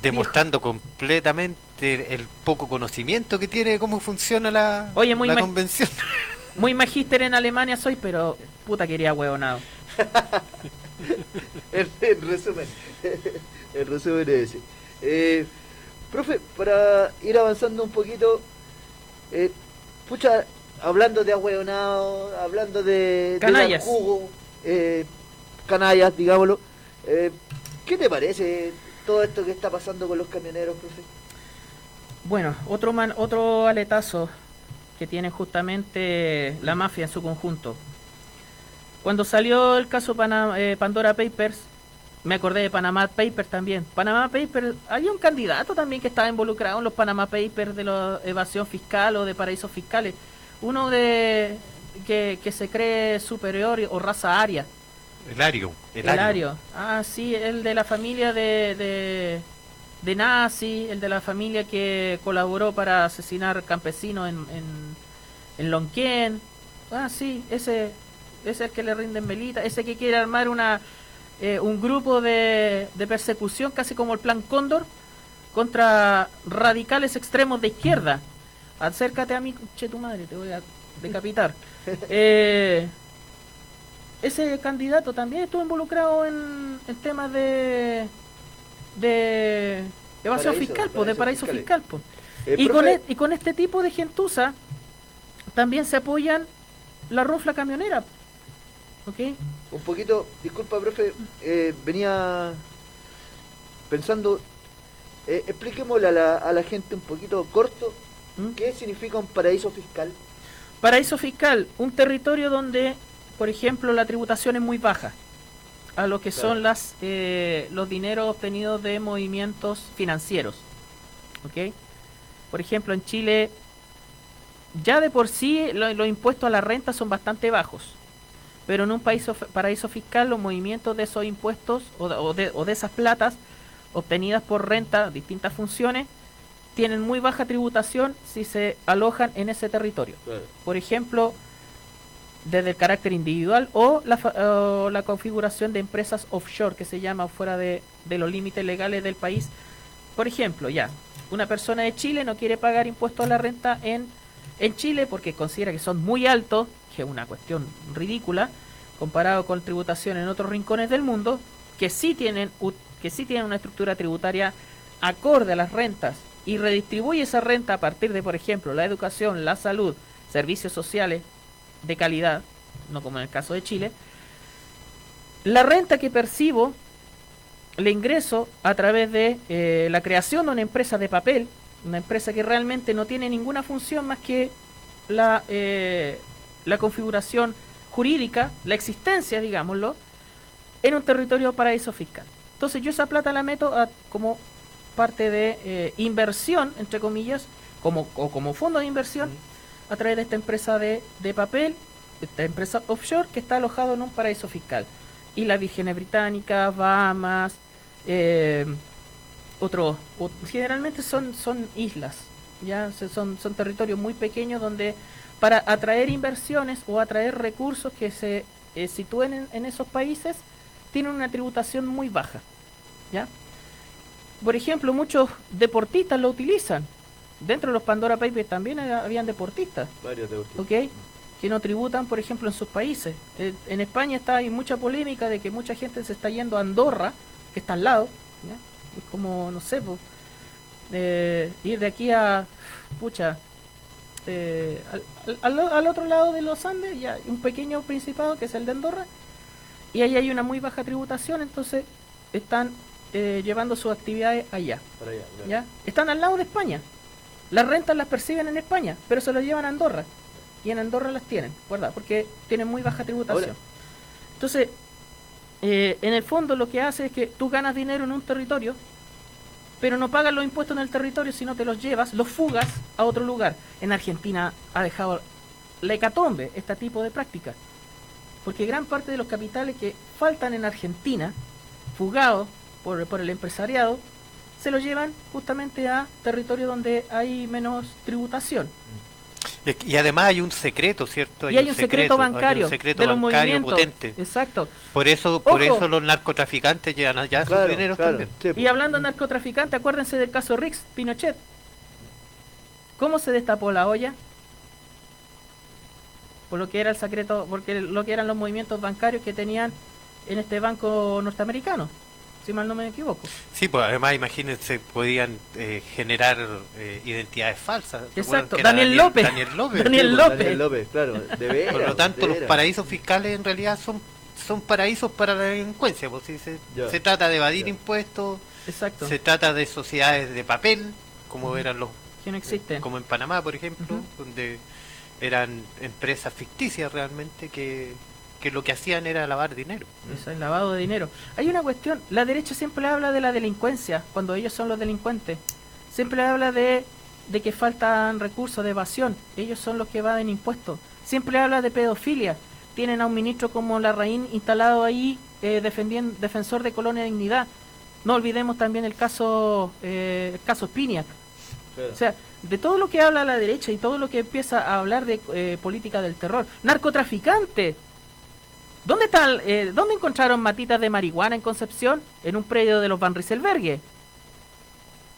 Demostrando completamente el poco conocimiento que tiene de cómo funciona la, Oye, muy la convención. muy magíster en Alemania soy, pero puta quería huevonado. en, en resumen, el resumen es ese. Eh, profe, para ir avanzando un poquito, eh, pucha, hablando de ahueonado, hablando de, de Canallas. jugo, eh, canallas, digámoslo, eh, ¿qué te parece todo esto que está pasando con los camioneros, profe? Bueno, otro man, otro aletazo que tiene justamente la mafia en su conjunto. Cuando salió el caso Pana- eh, Pandora Papers, me acordé de Panama Papers también. Panama Papers, había un candidato también que estaba involucrado en los Panama Papers de la evasión fiscal o de paraísos fiscales. Uno de que, que se cree superior o raza aria. El Ario. El, El Ario. Ario. Ah, sí, el de la familia de, de, de Nazi, el de la familia que colaboró para asesinar campesinos en, en, en Lonquén. Ah, sí, ese ese es el que le rinden velita, ese que quiere armar una eh, un grupo de, de persecución, casi como el Plan Cóndor, contra radicales extremos de izquierda. Acércate a mí, che tu madre, te voy a decapitar. Eh, ese candidato también estuvo involucrado en, en temas de de evasión Paraíso, fiscal, pues, de paraíso fiscal. pues. Eh, y, con e- y con este tipo de gentuza también se apoyan la rufla camionera. ¿Ok? Un poquito, disculpa, profe, eh, venía pensando, eh, expliquémosle a la, a la gente un poquito corto ¿Mm? qué significa un paraíso fiscal. Paraíso fiscal, un territorio donde, por ejemplo, la tributación es muy baja a lo que Claro. son las eh, los dineros obtenidos de movimientos financieros. ¿Ok? Por ejemplo, en Chile ya de por sí lo- los impuestos a la renta son bastante bajos. Pero en un país of- paraíso fiscal los movimientos de esos impuestos o de, o de- o de esas platas obtenidas por renta, distintas funciones, tienen muy baja tributación si se alojan en ese territorio. Por ejemplo, desde el carácter individual o la, o la configuración de empresas offshore, que se llama fuera de, de los límites legales del país. Por ejemplo, ya, una persona de Chile no quiere pagar impuestos a la renta en, en Chile porque considera que son muy altos, es una cuestión ridícula, comparado con tributación en otros rincones del mundo, que sí tienen, que sí tienen una estructura tributaria acorde a las rentas y redistribuye esa renta a partir de, por ejemplo, la educación, la salud, servicios sociales de calidad, no como en el caso de Chile, la renta que percibo le ingreso a través de eh, la creación de una empresa de papel, una empresa que realmente no tiene ninguna función más que la, eh, la configuración jurídica, la existencia, digámoslo, en un territorio paraíso fiscal. Entonces yo esa plata la meto a- como parte de eh, inversión, entre comillas, como, o como fondo de inversión, a través de esta empresa de, de papel, esta empresa offshore que está alojado en un paraíso fiscal. Y las Vírgenes Británicas, Bahamas, eh, otro, o- generalmente son, son islas, ya Se- son, son territorios muy pequeños donde para atraer inversiones o atraer recursos que se eh, sitúen en, en esos países tienen una tributación muy baja, ¿ya? Por ejemplo, muchos deportistas lo utilizan. Dentro de los Pandora Papers también ha- habían deportistas. Varios de último. ¿ok? Que no tributan, por ejemplo, en sus países. Eh, en España está hay mucha polémica de que mucha gente se está yendo a Andorra, que está al lado. ¿ya? Es como, no sé, eh, ir de aquí a, pucha, eh, al, al- al otro lado de los Andes, ya hay un pequeño principado que es el de Andorra, y ahí hay una muy baja tributación, entonces están eh, llevando sus actividades allá. Para allá, claro. ¿ya? Están al lado de España. Las rentas las perciben en España, pero se las llevan a Andorra. Y en Andorra las tienen, ¿verdad? Porque tienen muy baja tributación. Ahora- Entonces, eh, en el fondo lo que hace es que tú ganas dinero en un territorio, pero no pagas los impuestos en el territorio, sino te los llevas, los fugas a otro lugar. En Argentina ha dejado la hecatombe este tipo de práctica. Porque gran parte de los capitales que faltan en Argentina, fugados por, por el empresariado, se los llevan justamente a territorios donde hay menos tributación. Y, además hay un secreto, ¿cierto? y hay un secreto, hay un bancario secreto de los bancario potente. Exacto. Por eso, por eso los narcotraficantes llevan allá sus dineros también. Y hablando de narcotraficante, acuérdense del caso Rix Pinochet. ¿Cómo se destapó la olla? Por lo que era el secreto, porque lo que eran los movimientos bancarios que tenían en este banco norteamericano, si mal no me equivoco. Sí, pues además imagínense, podían eh, generar eh, identidades falsas. ¿Se acuerdan Exacto, Daniel López. Daniel López. Daniel pues, López. Daniel López, claro, de veras, Por lo tanto, de los paraísos fiscales en realidad son son paraísos para la delincuencia, pues si se, trata de evadir impuestos, Exacto. se trata de sociedades de papel, como eran los Que no existen. como en Panamá, por ejemplo, donde eran empresas ficticias realmente que, que lo que hacían era lavar dinero. Eso es lavado de dinero. Hay una cuestión, la derecha siempre habla de la delincuencia, cuando ellos son los delincuentes. Siempre habla de, de que faltan recursos de evasión, ellos son los que evaden impuestos. Siempre habla de pedofilia. Tienen a un ministro como Larraín instalado ahí, eh, defendiendo, defensor de colonia de dignidad. No olvidemos también el caso, eh, el caso Spiniak. O sea, de todo lo que habla la derecha y todo lo que empieza a hablar de eh, política del terror. Narcotraficante. ¿Dónde está, el- eh, dónde encontraron matitas de marihuana en Concepción? En un predio de los Van Rieselberghe.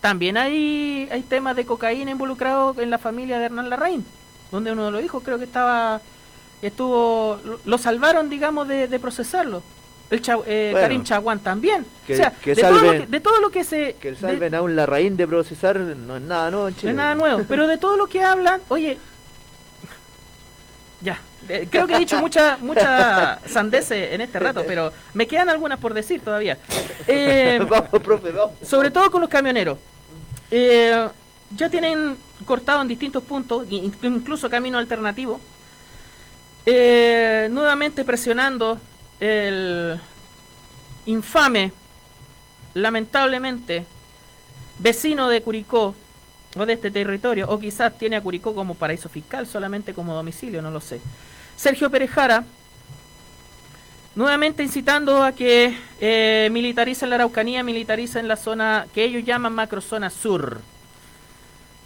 También hay, hay temas de cocaína involucrados en la familia de Hernán Larraín, donde uno de los hijos creo que estaba, estuvo, lo, salvaron, digamos, de, de procesarlo. El Cha- eh, Bueno. Karim Chaguán también. Que- o sea, que de, todo lo salven- que, de todo lo que se... Que de- salven a un Larraín de procesar no es nada nuevo en no Chile. es nada nuevo, pero de todo lo que hablan, oye, ya, creo que he dicho mucha mucha sandeces en este rato, pero me quedan algunas por decir todavía. Eh, vamos, profe, vamos. sobre todo con los camioneros. Eh, ya tienen cortado en distintos puntos, in- incluso camino alternativo, eh, nuevamente presionando el infame, lamentablemente, vecino de Curicó o de este territorio, o quizás tiene a Curicó como paraíso fiscal, solamente como domicilio, no lo sé. Sergio Perejara, nuevamente incitando a que eh, militaricen la Araucanía, militaricen la zona que ellos llaman macrozona sur.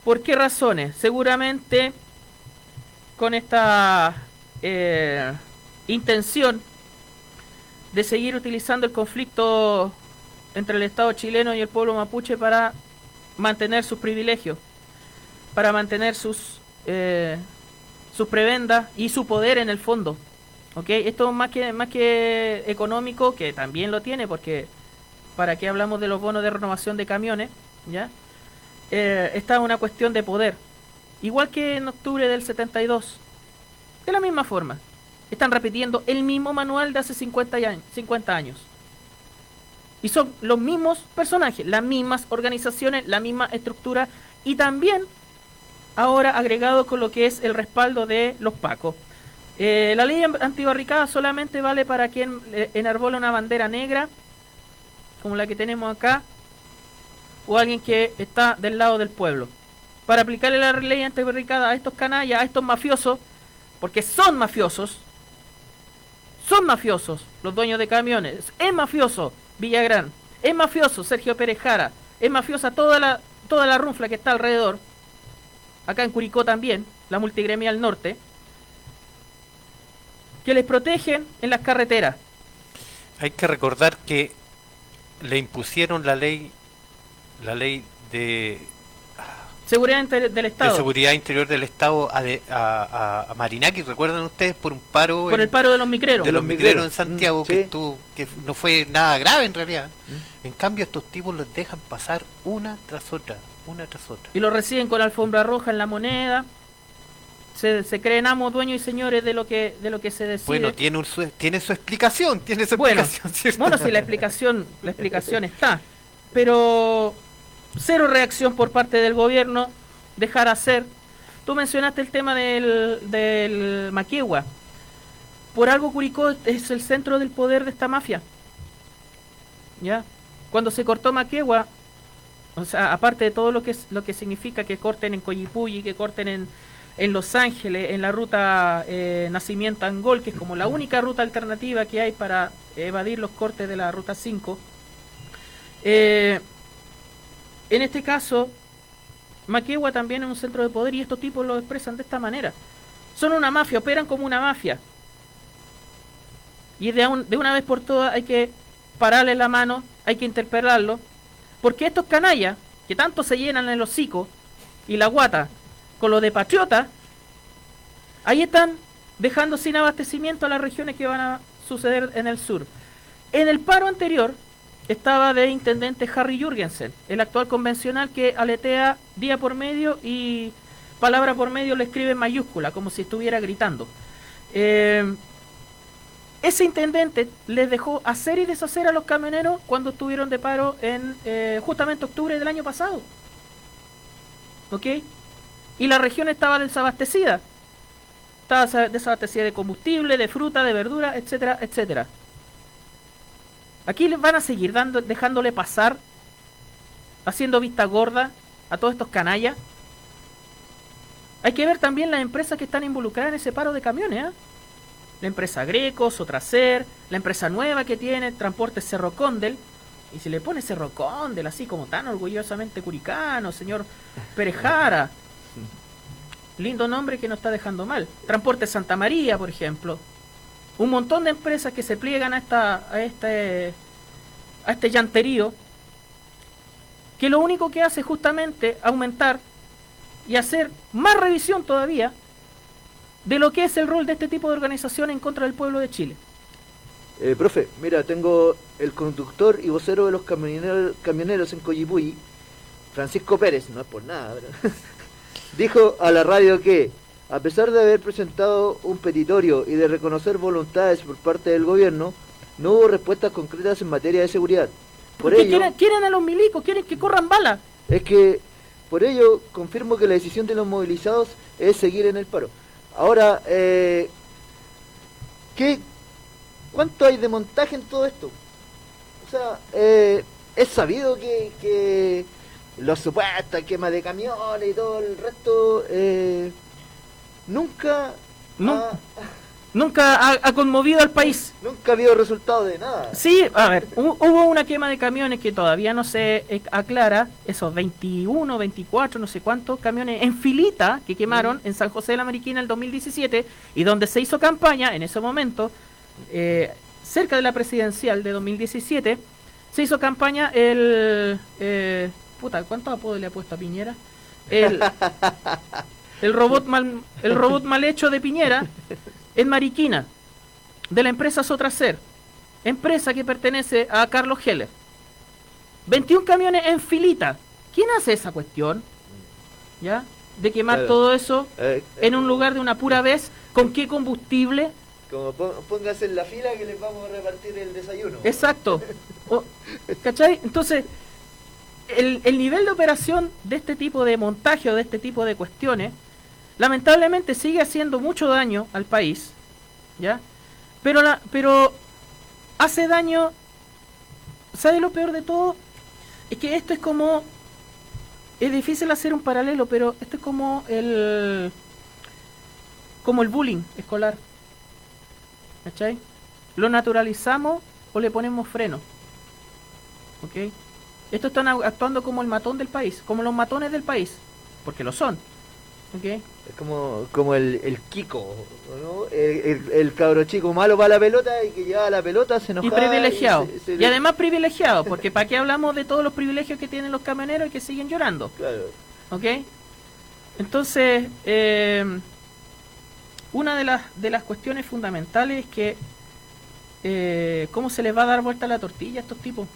¿Por qué razones? Seguramente con esta eh, intención de seguir utilizando el conflicto entre el Estado chileno y el pueblo mapuche para mantener sus privilegios, para mantener sus, eh, sus prebendas y su poder en el fondo. ¿ok? Esto más que, más que económico, que también lo tiene, porque para qué hablamos de los bonos de renovación de camiones, ¿ya? Eh, está una cuestión de poder. Igual que en octubre del 72. De la misma forma. Están repitiendo el mismo manual de hace 50 años. 50 años. Y son los mismos personajes, las mismas organizaciones, la misma estructura y también ahora agregado con lo que es el respaldo de los pacos. Eh, la ley antibarricada solamente vale para quien eh, enarbola una bandera negra, como la que tenemos acá, o alguien que está del lado del pueblo. Para aplicarle la ley antibarricada a estos canallas, a estos mafiosos, porque son mafiosos, son mafiosos los dueños de camiones, es mafioso Villagrán, es mafioso Sergio Pérez Jara, es mafiosa toda la, toda la runfla que está alrededor, acá en Curicó también, la multigremial norte, que les protegen en las carreteras. Hay que recordar que le impusieron la ley, la ley de, Seguridad inter- del de Estado. seguridad interior del Estado a, de- a, a- a Marinaki, ¿recuerdan ustedes? Por un paro Por en- el paro de los micreros. de los Los micreros micreros. en Santiago Mm, que sí. estuvo, que no fue nada grave en realidad. En cambio estos tipos los dejan pasar una tras otra, una tras otra. Y lo reciben con alfombra roja en la moneda. se, se creen amos, dueños y señores de lo que de lo que se decide. Bueno, tiene, un su- tiene su explicación, tiene su Bueno, explicación, ¿cierto? bueno, sí, la explicación, la explicación está. Pero cero reacción por parte del gobierno, dejar hacer. Tú mencionaste el tema del, del Maquegua. Por algo Curicó es el centro del poder de esta mafia. ¿Ya? Cuando se cortó Maquegua, o sea, aparte de todo lo que es, lo que significa que corten en Coyipulli, que corten en, en Los Ángeles, en la ruta eh, Nacimiento Angol, que es como la única ruta alternativa que hay para evadir los cortes de la ruta 5. Eh, en este caso, Maquegua también es un centro de poder y estos tipos lo expresan de esta manera. Son una mafia, operan como una mafia. Y de, un- de una vez por todas hay que pararle la mano, hay que interpelarlo, porque estos canallas, que tanto se llenan el hocico y la guata con lo de patriota, ahí están dejando sin abastecimiento a las regiones que van a suceder en el sur. En el paro anterior estaba de intendente Harry Jurgensen, el actual convencional que aletea día por medio y palabra por medio le escribe en mayúscula, como si estuviera gritando. Eh, ese intendente les dejó hacer y deshacer a los camioneros cuando estuvieron de paro en eh, justamente octubre del año pasado. ¿Ok? Y la región estaba desabastecida. Estaba sa- desabastecida de combustible, de fruta, de verdura, etcétera, etcétera. Aquí les van a seguir dando, dejándole pasar, haciendo vista gorda a todos estos canallas. Hay que ver también las empresas que están involucradas en ese paro de camiones, ¿ah? La empresa Greco, Sotracer, la empresa nueva que tiene, Transporte Cerro Condel. Y si le pone Cerro Condel, así como tan orgullosamente curicano, señor Perejara. Lindo nombre que no está dejando mal. Transporte Santa María, por ejemplo. Un montón de empresas que se pliegan a esta a este a este llanterío que lo único que hace es justamente aumentar y hacer más revisión todavía de lo que es el rol de este tipo de organización en contra del pueblo de Chile. Eh, profe, mira, tengo el conductor y vocero de los camioneros, camioneros en Coyipulli, Francisco Pérez, no es por nada, pero- dijo a la radio que, a pesar de haber presentado un petitorio y de reconocer voluntades por parte del gobierno, no hubo respuestas concretas en materia de seguridad. Por ello, quieren, quieren a los milicos, quieren que corran balas. es que, por ello, confirmo que la decisión de los movilizados es seguir en el paro. Ahora, eh, ¿qué, ¿cuánto hay de montaje en todo esto? O sea, eh, es sabido que, que los supuestos quema de camiones y todo el resto, eh, nunca, ha- Nunca ha, ha conmovido al país. nunca ha habido resultado de nada. Sí, a ver, hu- hubo una quema de camiones que todavía no se eh, aclara, esos 21, 24, no sé cuántos camiones en filita que quemaron en San José de la Mariquina el 2017 y donde se hizo campaña en ese momento, eh, cerca de la presidencial de 2017, se hizo campaña el... eh, puta, ¿cuántos apodos le ha puesto a Piñera? El, el, robot mal, el robot mal hecho de Piñera en Mariquina, de la empresa Sotracer, empresa que pertenece a Carlos Heller. 21 camiones en filita. ¿Quién hace esa cuestión? ¿Ya? De quemar Claro. todo eso Eh, en un lugar de una pura vez, ¿con qué combustible? Como en la fila que les vamos a repartir el desayuno. Exacto. O- ¿Cachai? Entonces, el, el nivel de operación de este tipo de montaje o de este tipo de cuestiones, lamentablemente sigue haciendo mucho daño al país, ¿ya? Pero, la, pero hace daño, ¿sabe lo peor de todo? Es que esto es como, es difícil hacer un paralelo, pero esto es como el, como el bullying escolar, ¿cachai? Lo naturalizamos o le ponemos freno. ¿Ok? Estos están actuando como el matón del país, como los matones del país, porque lo son. Es como, como el, el Kiko, ¿no? El, el- el cabro chico malo para la pelota y que lleva la pelota, se Y enoja. privilegiado. se- se Y además privilegiado, porque ¿para qué hablamos de todos los privilegios que tienen los camioneros y que siguen llorando? Claro. ¿Ok? Entonces, eh, una de las, de las cuestiones fundamentales es que eh, cómo se les va a dar vuelta la tortilla a estos tipos.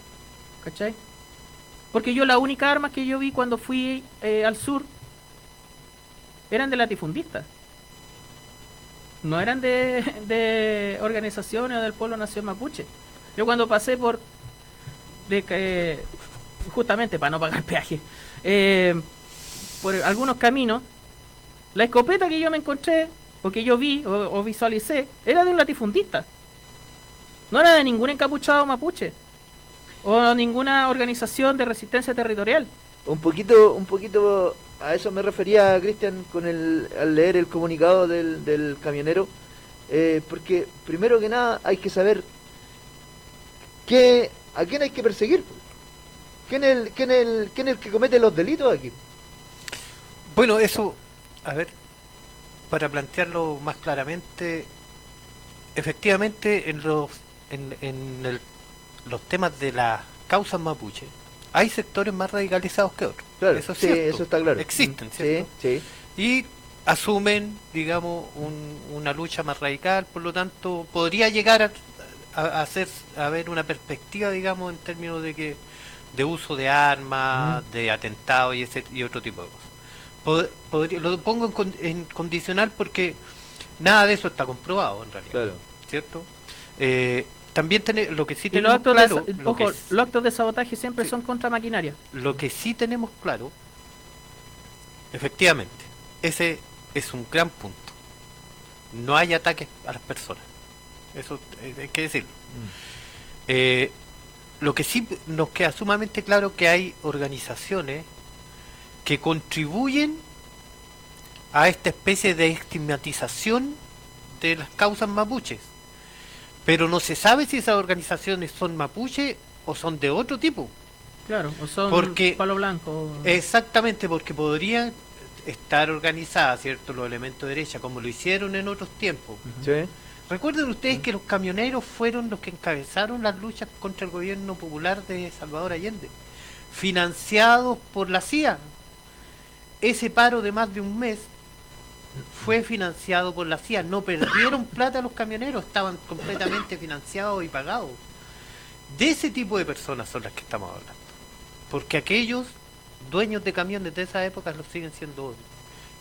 ¿Cachai? Porque yo la única arma que yo vi cuando fui eh, al sur eran de latifundistas. no eran de, organizaciones o del pueblo nación mapuche. Yo cuando pasé por, de que, justamente para no pagar peaje, eh, por algunos caminos, la escopeta que yo me encontré, o que yo vi, o, o visualicé, era de un latifundista. No era de ningún encapuchado mapuche, o ninguna organización de resistencia territorial. Un poquito, un poquito a eso me refería Cristian con el al leer el comunicado del, del camionero, eh, porque primero que nada hay que saber a quién hay que perseguir, quién es el, quién el, quién el que comete los delitos aquí. Bueno, eso, a ver, para plantearlo más claramente, efectivamente en los en, en los temas de las causas mapuche hay sectores más radicalizados que otros. Claro, eso es sí, cierto. eso está claro. Existen, ¿cierto? sí, Y asumen, digamos, un- una lucha más radical, por lo tanto, podría llegar a, a- hacer a ver una perspectiva, digamos, en términos de que de uso de armas, de atentados y ese y otro tipo de cosas. Pod- podría- lo pongo en, con- en condicional porque nada de eso está comprobado en realidad. ¿Cierto? Eh, también tiene, lo que sí los tenemos actos, claro, de, lo ojo, los actos de sabotaje siempre son contra maquinaria. lo que sí tenemos claro, efectivamente, ese es un gran punto. No hay ataques a las personas. Eso eh, hay que decirlo. Eh, lo que sí nos queda sumamente claro que hay organizaciones que contribuyen a esta especie de estigmatización de las causas mapuches. Pero no se sabe si esas organizaciones son mapuche o son de otro tipo. Claro, o son Porque- palo blanco. Exactamente, porque podrían estar organizadas, ¿cierto? Los elementos de derecha, como lo hicieron en otros tiempos. Sí. Recuerden ustedes que los camioneros fueron los que encabezaron las luchas contra el gobierno popular de Salvador Allende, financiados por la CIA. Ese paro de más de un mes fue financiado por la CIA. No perdieron plata los camioneros, estaban completamente financiados y pagados. De ese tipo de personas son las que estamos hablando. Porque aquellos dueños de camiones de esa época los siguen siendo hoy.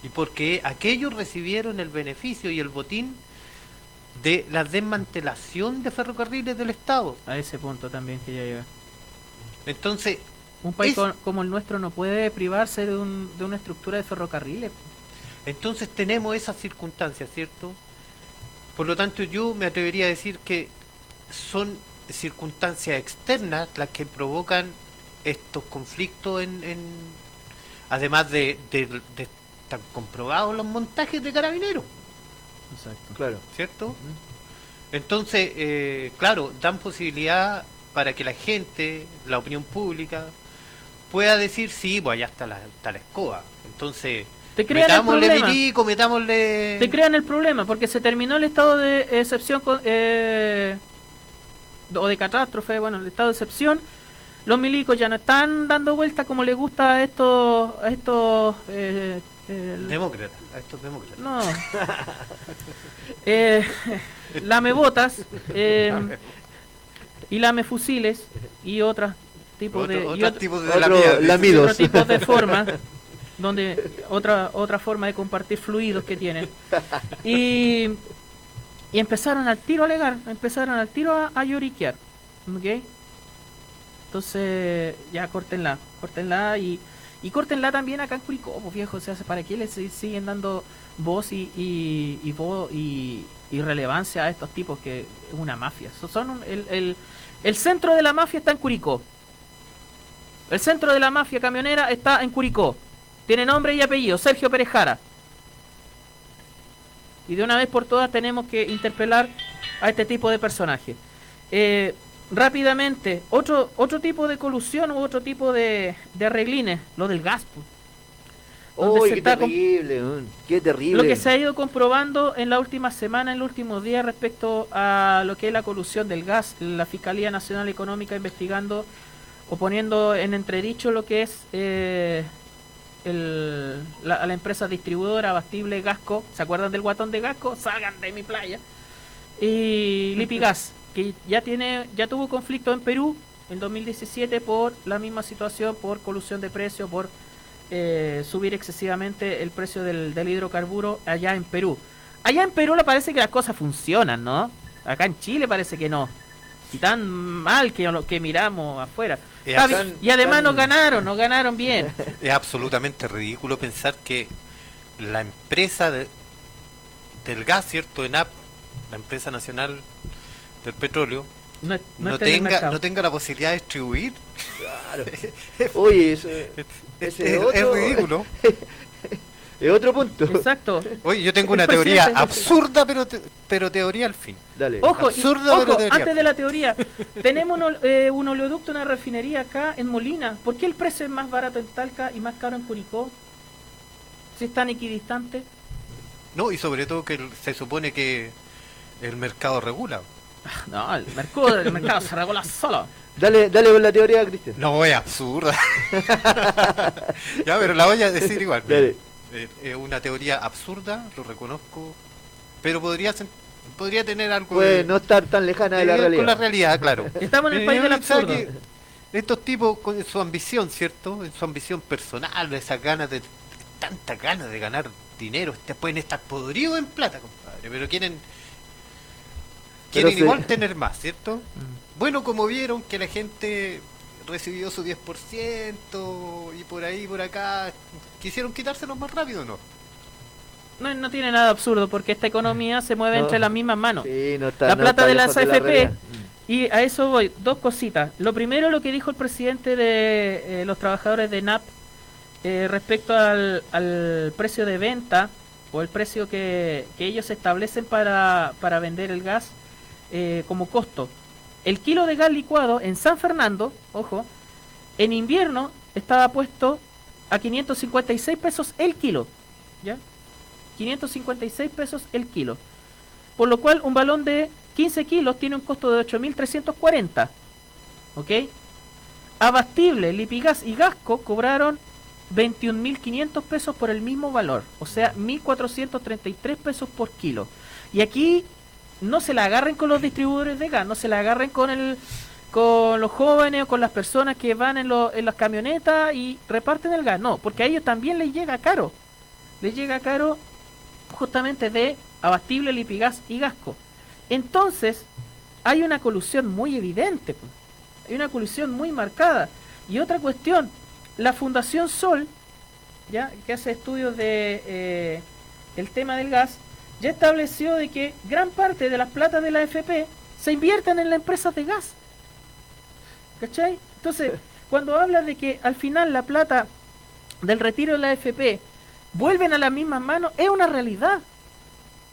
Y porque aquellos recibieron el beneficio y el botín de la desmantelación de ferrocarriles del Estado. A ese punto también que ya llega. Entonces, Un país es- como el nuestro no puede privarse de, un- de una estructura de ferrocarriles. Entonces tenemos esas circunstancias, ¿cierto? Por lo tanto, yo me atrevería a decir que son circunstancias externas las que provocan estos conflictos en, en- además de, de, de estar comprobados los montajes de carabineros. Exacto. Claro. ¿Cierto? Entonces, eh, claro, dan posibilidad para que la gente, la opinión pública, pueda decir, sí, pues allá está la, está la escoba. Entonces, Te crean el metámosle problema. milico, metámosle... Te crean el problema porque se terminó el estado de excepción con- eh, o de catástrofe, bueno, el estado de excepción. Los milicos ya no están dando vuelta como les gusta a estos, a estos eh, el- Demócrata, a estos demócratas. No. eh, lamebotas eh, y lamefusiles y otros tipos de otros ot- tipos de Otro lamidas. lamidos. otro tipo de forma donde otra otra forma de compartir fluidos que tienen y y empezaron al tiro a alegar empezaron al tiro a, a lloriquear ¿ok? entonces ya córtenla córtenla y y córtenla también acá en Curicó pues viejo o sea para qué les si- siguen dando voz y y, y, vo- y, y relevancia a estos tipos que es una mafia So- son un- el, el, el centro de la mafia está en Curicó el centro de la mafia camionera está en Curicó. Tiene nombre y apellido, Sergio Pérez Jara. Y de una vez por todas tenemos que interpelar a este tipo de personajes. Eh, rápidamente, otro, otro tipo de colusión u otro tipo de, de arreglines, lo del gas. pues. Se qué terrible, qué terrible. lo que se ha ido comprobando en la última semana, en los últimos días, respecto a lo que es la colusión del gas, la Fiscalía Nacional Económica investigando o poniendo en entredicho lo que es eh, el- la, a la empresa distribuidora Abastible Gasco. ¿Se acuerdan del guatón de Gasco? Salgan de mi playa. Y Lipigas, que ya tiene ya tuvo conflicto en Perú en 2017 por la misma situación, por colusión de precios, por eh, subir excesivamente el precio del, del hidrocarburo allá en Perú. Allá en Perú le parece que las cosas funcionan, ¿no? Acá en Chile parece que no. Y tan mal que lo que miramos afuera. Tan- y además tan- no ganaron, no ganaron bien. Es absolutamente ridículo pensar que la empresa de- del gas, ¿cierto? ENAP, la empresa nacional del petróleo, No, no tenga, no tenga la posibilidad de distribuir. Oye, eso, ese Es, ridículo. es otro punto. Exacto. Oye, yo tengo una teoría absurda, pero, te- pero teoría al fin. Dale. Ojo, y- Absurda, ojo, pero teoría. antes de la teoría, tenemos un, eh, un oleoducto, una refinería acá en Molina. ¿Por qué el precio es más barato en Talca y más caro en Curicó? Si es tan equidistante. No, y sobre todo que el- se supone que el mercado regula. No, el mercado, el mercado se regula solo. Dale, dale con la teoría, Cristian. No, es absurda. ya, pero la voy a decir igual. Dale. Eh, Es una teoría absurda, lo reconozco, pero podría ser- podría tener algo Puede de- no estar tan lejana de la realidad. Con la realidad, claro. Estamos en el Eh, país del ¿sabe absurdo. Estos tipos, con su ambición, ¿cierto? En su ambición personal, esas ganas de. tantas ganas de ganar dinero, este, pueden estar podridos en plata, compadre, pero quieren. Quieren igual tener más, ¿cierto? Mm. Bueno, como vieron que la gente recibió su 10% y por ahí, por acá, quisieron quitárselos más rápido, ¿no? No, no tiene nada absurdo porque esta economía se mueve No. entre las mismas manos. Sí, no está- la no plata está de las la AFP. realidad. y a eso voy. Dos cositas. Lo primero, lo que dijo el presidente de eh, los trabajadores de NAP eh, respecto al, al precio de venta o el precio que, que ellos establecen para, para vender el gas eh, como costo. El kilo de gas licuado en San Fernando, ojo, en invierno estaba puesto a 556 pesos el kilo. ¿Ya? 556 pesos el kilo. Por lo cual un balón de 15 kilos tiene un costo de 8.340. ¿Ok? Abastible, Lipigas y Gasco cobraron 21.500 pesos por el mismo valor. O sea, 1.433 pesos por kilo. Y aquí no se la agarren con los distribuidores de gas, no se la agarren con el con los jóvenes o con las personas que van en, lo- en las camionetas y reparten el gas. No, porque a ellos también les llega caro. Les llega caro justamente de Abastible, Lipigas y Gasco. Entonces, hay una colusión muy evidente. pues. Hay una colusión muy marcada. Y otra cuestión, la Fundación Sol, ya que hace estudios de eh, el tema del gas, ya estableció de que gran parte de las platas de la FP se invierten en las empresas de gas. ¿Cachai? Entonces, cuando habla de que al final la plata del retiro de la FP vuelven a las mismas manos, es una realidad.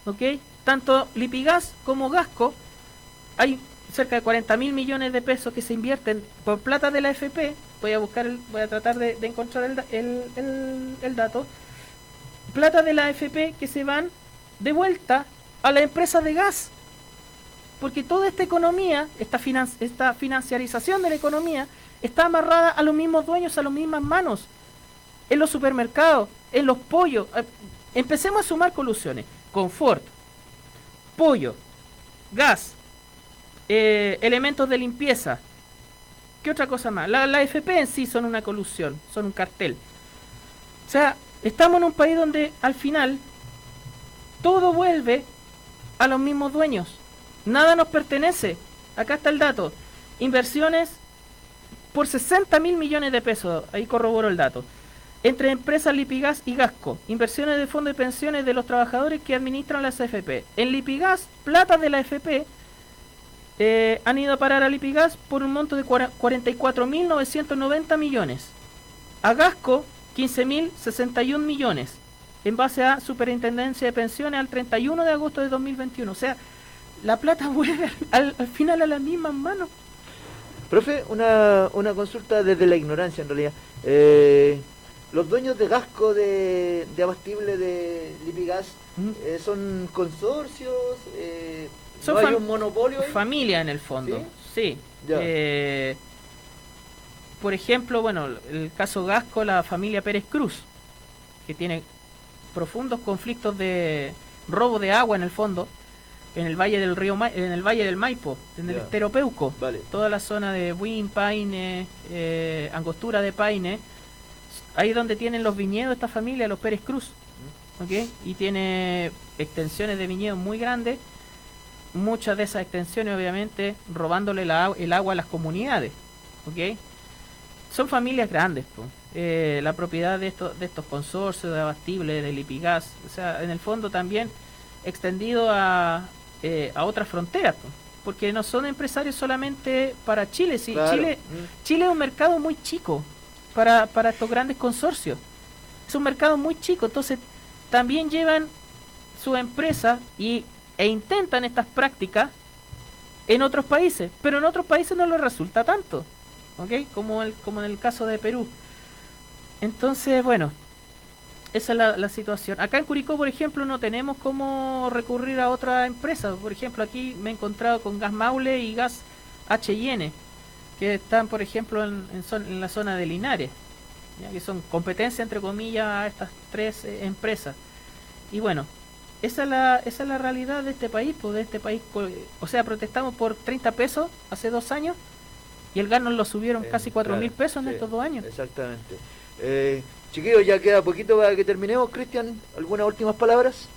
¿Ok? Tanto Lipigas como Gasco, hay cerca de 40 mil millones de pesos que se invierten por plata de la FP. Voy a buscar, el- voy a tratar de, de encontrar el, el- el- el dato. Plata de la FP que se van de vuelta a la empresa de gas. Porque toda esta economía, esta, finan- esta financiarización de la economía, está amarrada a los mismos dueños, a las mismas manos. En los supermercados, en los pollos. Eh, Empecemos a sumar colusiones. Confort, pollo, gas, eh, elementos de limpieza. ¿Qué otra cosa más? La, la FP en sí son una colusión, son un cartel. O sea, estamos en un país donde al final todo vuelve a los mismos dueños. Nada nos pertenece. Acá está el dato. Inversiones por 60 mil millones de pesos. Ahí corroboro el dato. Entre empresas Lipigas y Gasco. Inversiones de fondos de pensiones de los trabajadores que administran las AFP. En Lipigas, plata de la AFP eh, han ido a parar a Lipigas por un monto de cuara- 44.990 millones. A Gasco, 15.061 millones. En base a Superintendencia de Pensiones al 31 de agosto de 2021. O sea, la plata vuelve al, al final a las mismas manos. Profe, una, una consulta desde la ignorancia en realidad. Eh, los dueños de Gasco, de, de Abastible, de Lipigas, eh, ¿son consorcios? Eh, Son ¿No hay fam- un monopolio ahí? Familia en el fondo. Sí. Ya. Eh, por ejemplo, bueno, el caso Gasco, la familia Pérez Cruz, que tiene profundos conflictos de robo de agua en el fondo, en el valle del río, Ma- en el valle del Maipo, en el Ya. estero Peuco, Vale. toda la zona de Buin, Paine, eh, Angostura de Paine, ahí donde tienen los viñedos esta familia, los Pérez Cruz. ¿ok? Y tiene extensiones de viñedos muy grandes, muchas de esas extensiones obviamente robándole la, el agua a las comunidades, ¿ok? Son familias grandes, po. Eh, la propiedad de estos, de estos consorcios de abastible, del Lipigas, o sea, en el fondo también extendido a, eh, a otras fronteras, po. porque no son empresarios solamente para Chile, sí, Claro. Chile, Mm. Chile es un mercado muy chico para, para estos grandes consorcios. Es un mercado muy chico, entonces también llevan su empresa y, e intentan estas prácticas en otros países, pero en otros países no les resulta tanto, ¿ok? Como, el, como en el caso de Perú. Entonces, bueno, esa es la, la situación. Acá en Curicó, por ejemplo, no tenemos cómo recurrir a otra empresa. Por ejemplo, aquí me he encontrado con Gas Maule y Gas HN, que están, por ejemplo, en, en la zona de Linares, ya que son competencia, entre comillas, a estas tres eh, empresas. Y bueno, esa es, la, esa es la realidad de este país, pues de este país, o sea, protestamos por 30 pesos hace dos años y el gas nos lo subieron casi 4 mil Eh, Claro, pesos en sí, estos dos años. Exactamente. Eh, chiquillos, ya queda poquito para que terminemos. Cristian, ¿algunas últimas palabras?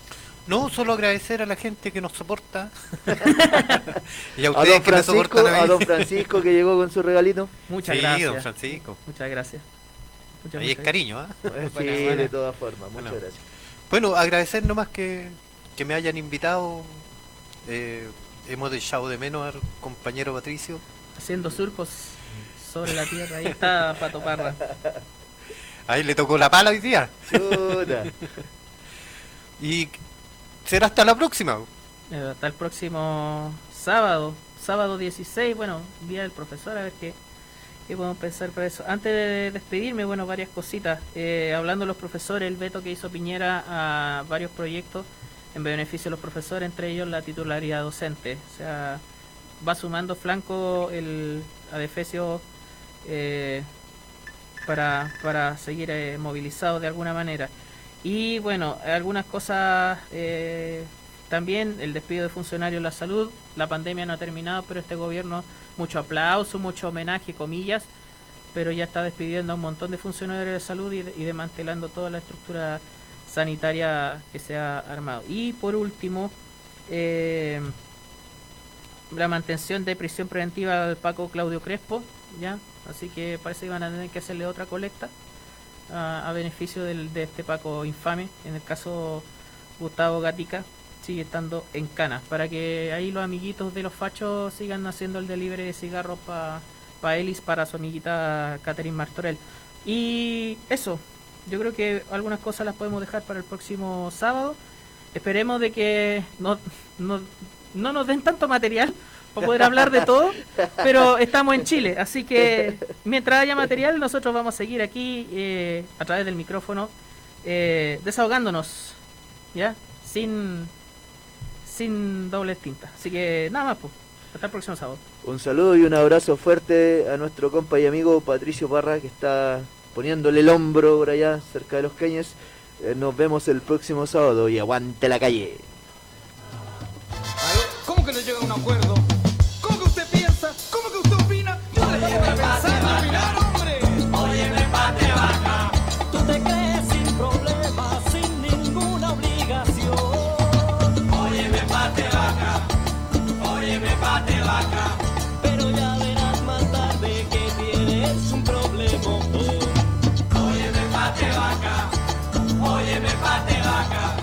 No, solo agradecer a la gente que nos soporta. y a A ustedes don que Francisco, soportan a mí. a don Francisco que llegó con su regalito. Muchas Sí, gracias. don Francisco. Muchas gracias. Muchas, Ahí muchas es cariño, ¿ah? Eh, Buena, sí, buena. de todas formas. Muchas Bueno. gracias. Bueno, agradecer nomás que, que me hayan invitado. Eh, hemos echado de menos al compañero Patricio. Haciendo surcos sobre la tierra. Ahí está Pato Parra. Ahí le tocó la pala hoy día. Chuta. y será hasta la próxima. Eh, Hasta el próximo sábado, sábado 16, bueno, día del profesor, a ver qué, qué podemos pensar para eso. Antes de despedirme, bueno, varias cositas. Eh, hablando de los profesores, el veto que hizo Piñera a varios proyectos en beneficio de los profesores, entre ellos la titularidad docente. O sea, va sumando flanco el adefesio eh, para, para seguir eh, movilizado de alguna manera. Y bueno, algunas cosas eh, también, el despido de funcionarios de la salud, la pandemia no ha terminado, pero este gobierno, mucho aplauso, mucho homenaje, comillas, pero ya está despidiendo a un montón de funcionarios de salud y, y desmantelando toda la estructura sanitaria que se ha armado. Y por último, eh, la mantención de prisión preventiva del Paco Claudio Crespo, ya, así que parece que van a tener que hacerle otra colecta a, beneficio del- de este Paco infame. En el caso Gustavo Gatica sigue estando en cana, para que ahí los amiguitos de los fachos sigan haciendo el delivery de cigarros para pa Elis, para su amiguita Catherine Martorell. Y eso, yo creo que algunas cosas las podemos dejar para el próximo sábado. Esperemos de que no, no, no nos den tanto material para poder hablar de todo, pero estamos en Chile, así que mientras haya material nosotros vamos a seguir aquí eh, a través del micrófono eh, desahogándonos, ¿ya? Sin, sin doble tinta. Así que nada más, pues. Hasta el próximo sábado. Un saludo y un abrazo fuerte a nuestro compa y amigo Patricio Parra que está poniéndole el hombro por allá cerca de los Cañes. Eh, nos vemos el próximo sábado y aguante la calle. ¿Cómo que no llega a un acuerdo? vaca. Pero ya verás más tarde que tienes un problema. Óyeme, pate vaca, óyeme, pate vaca.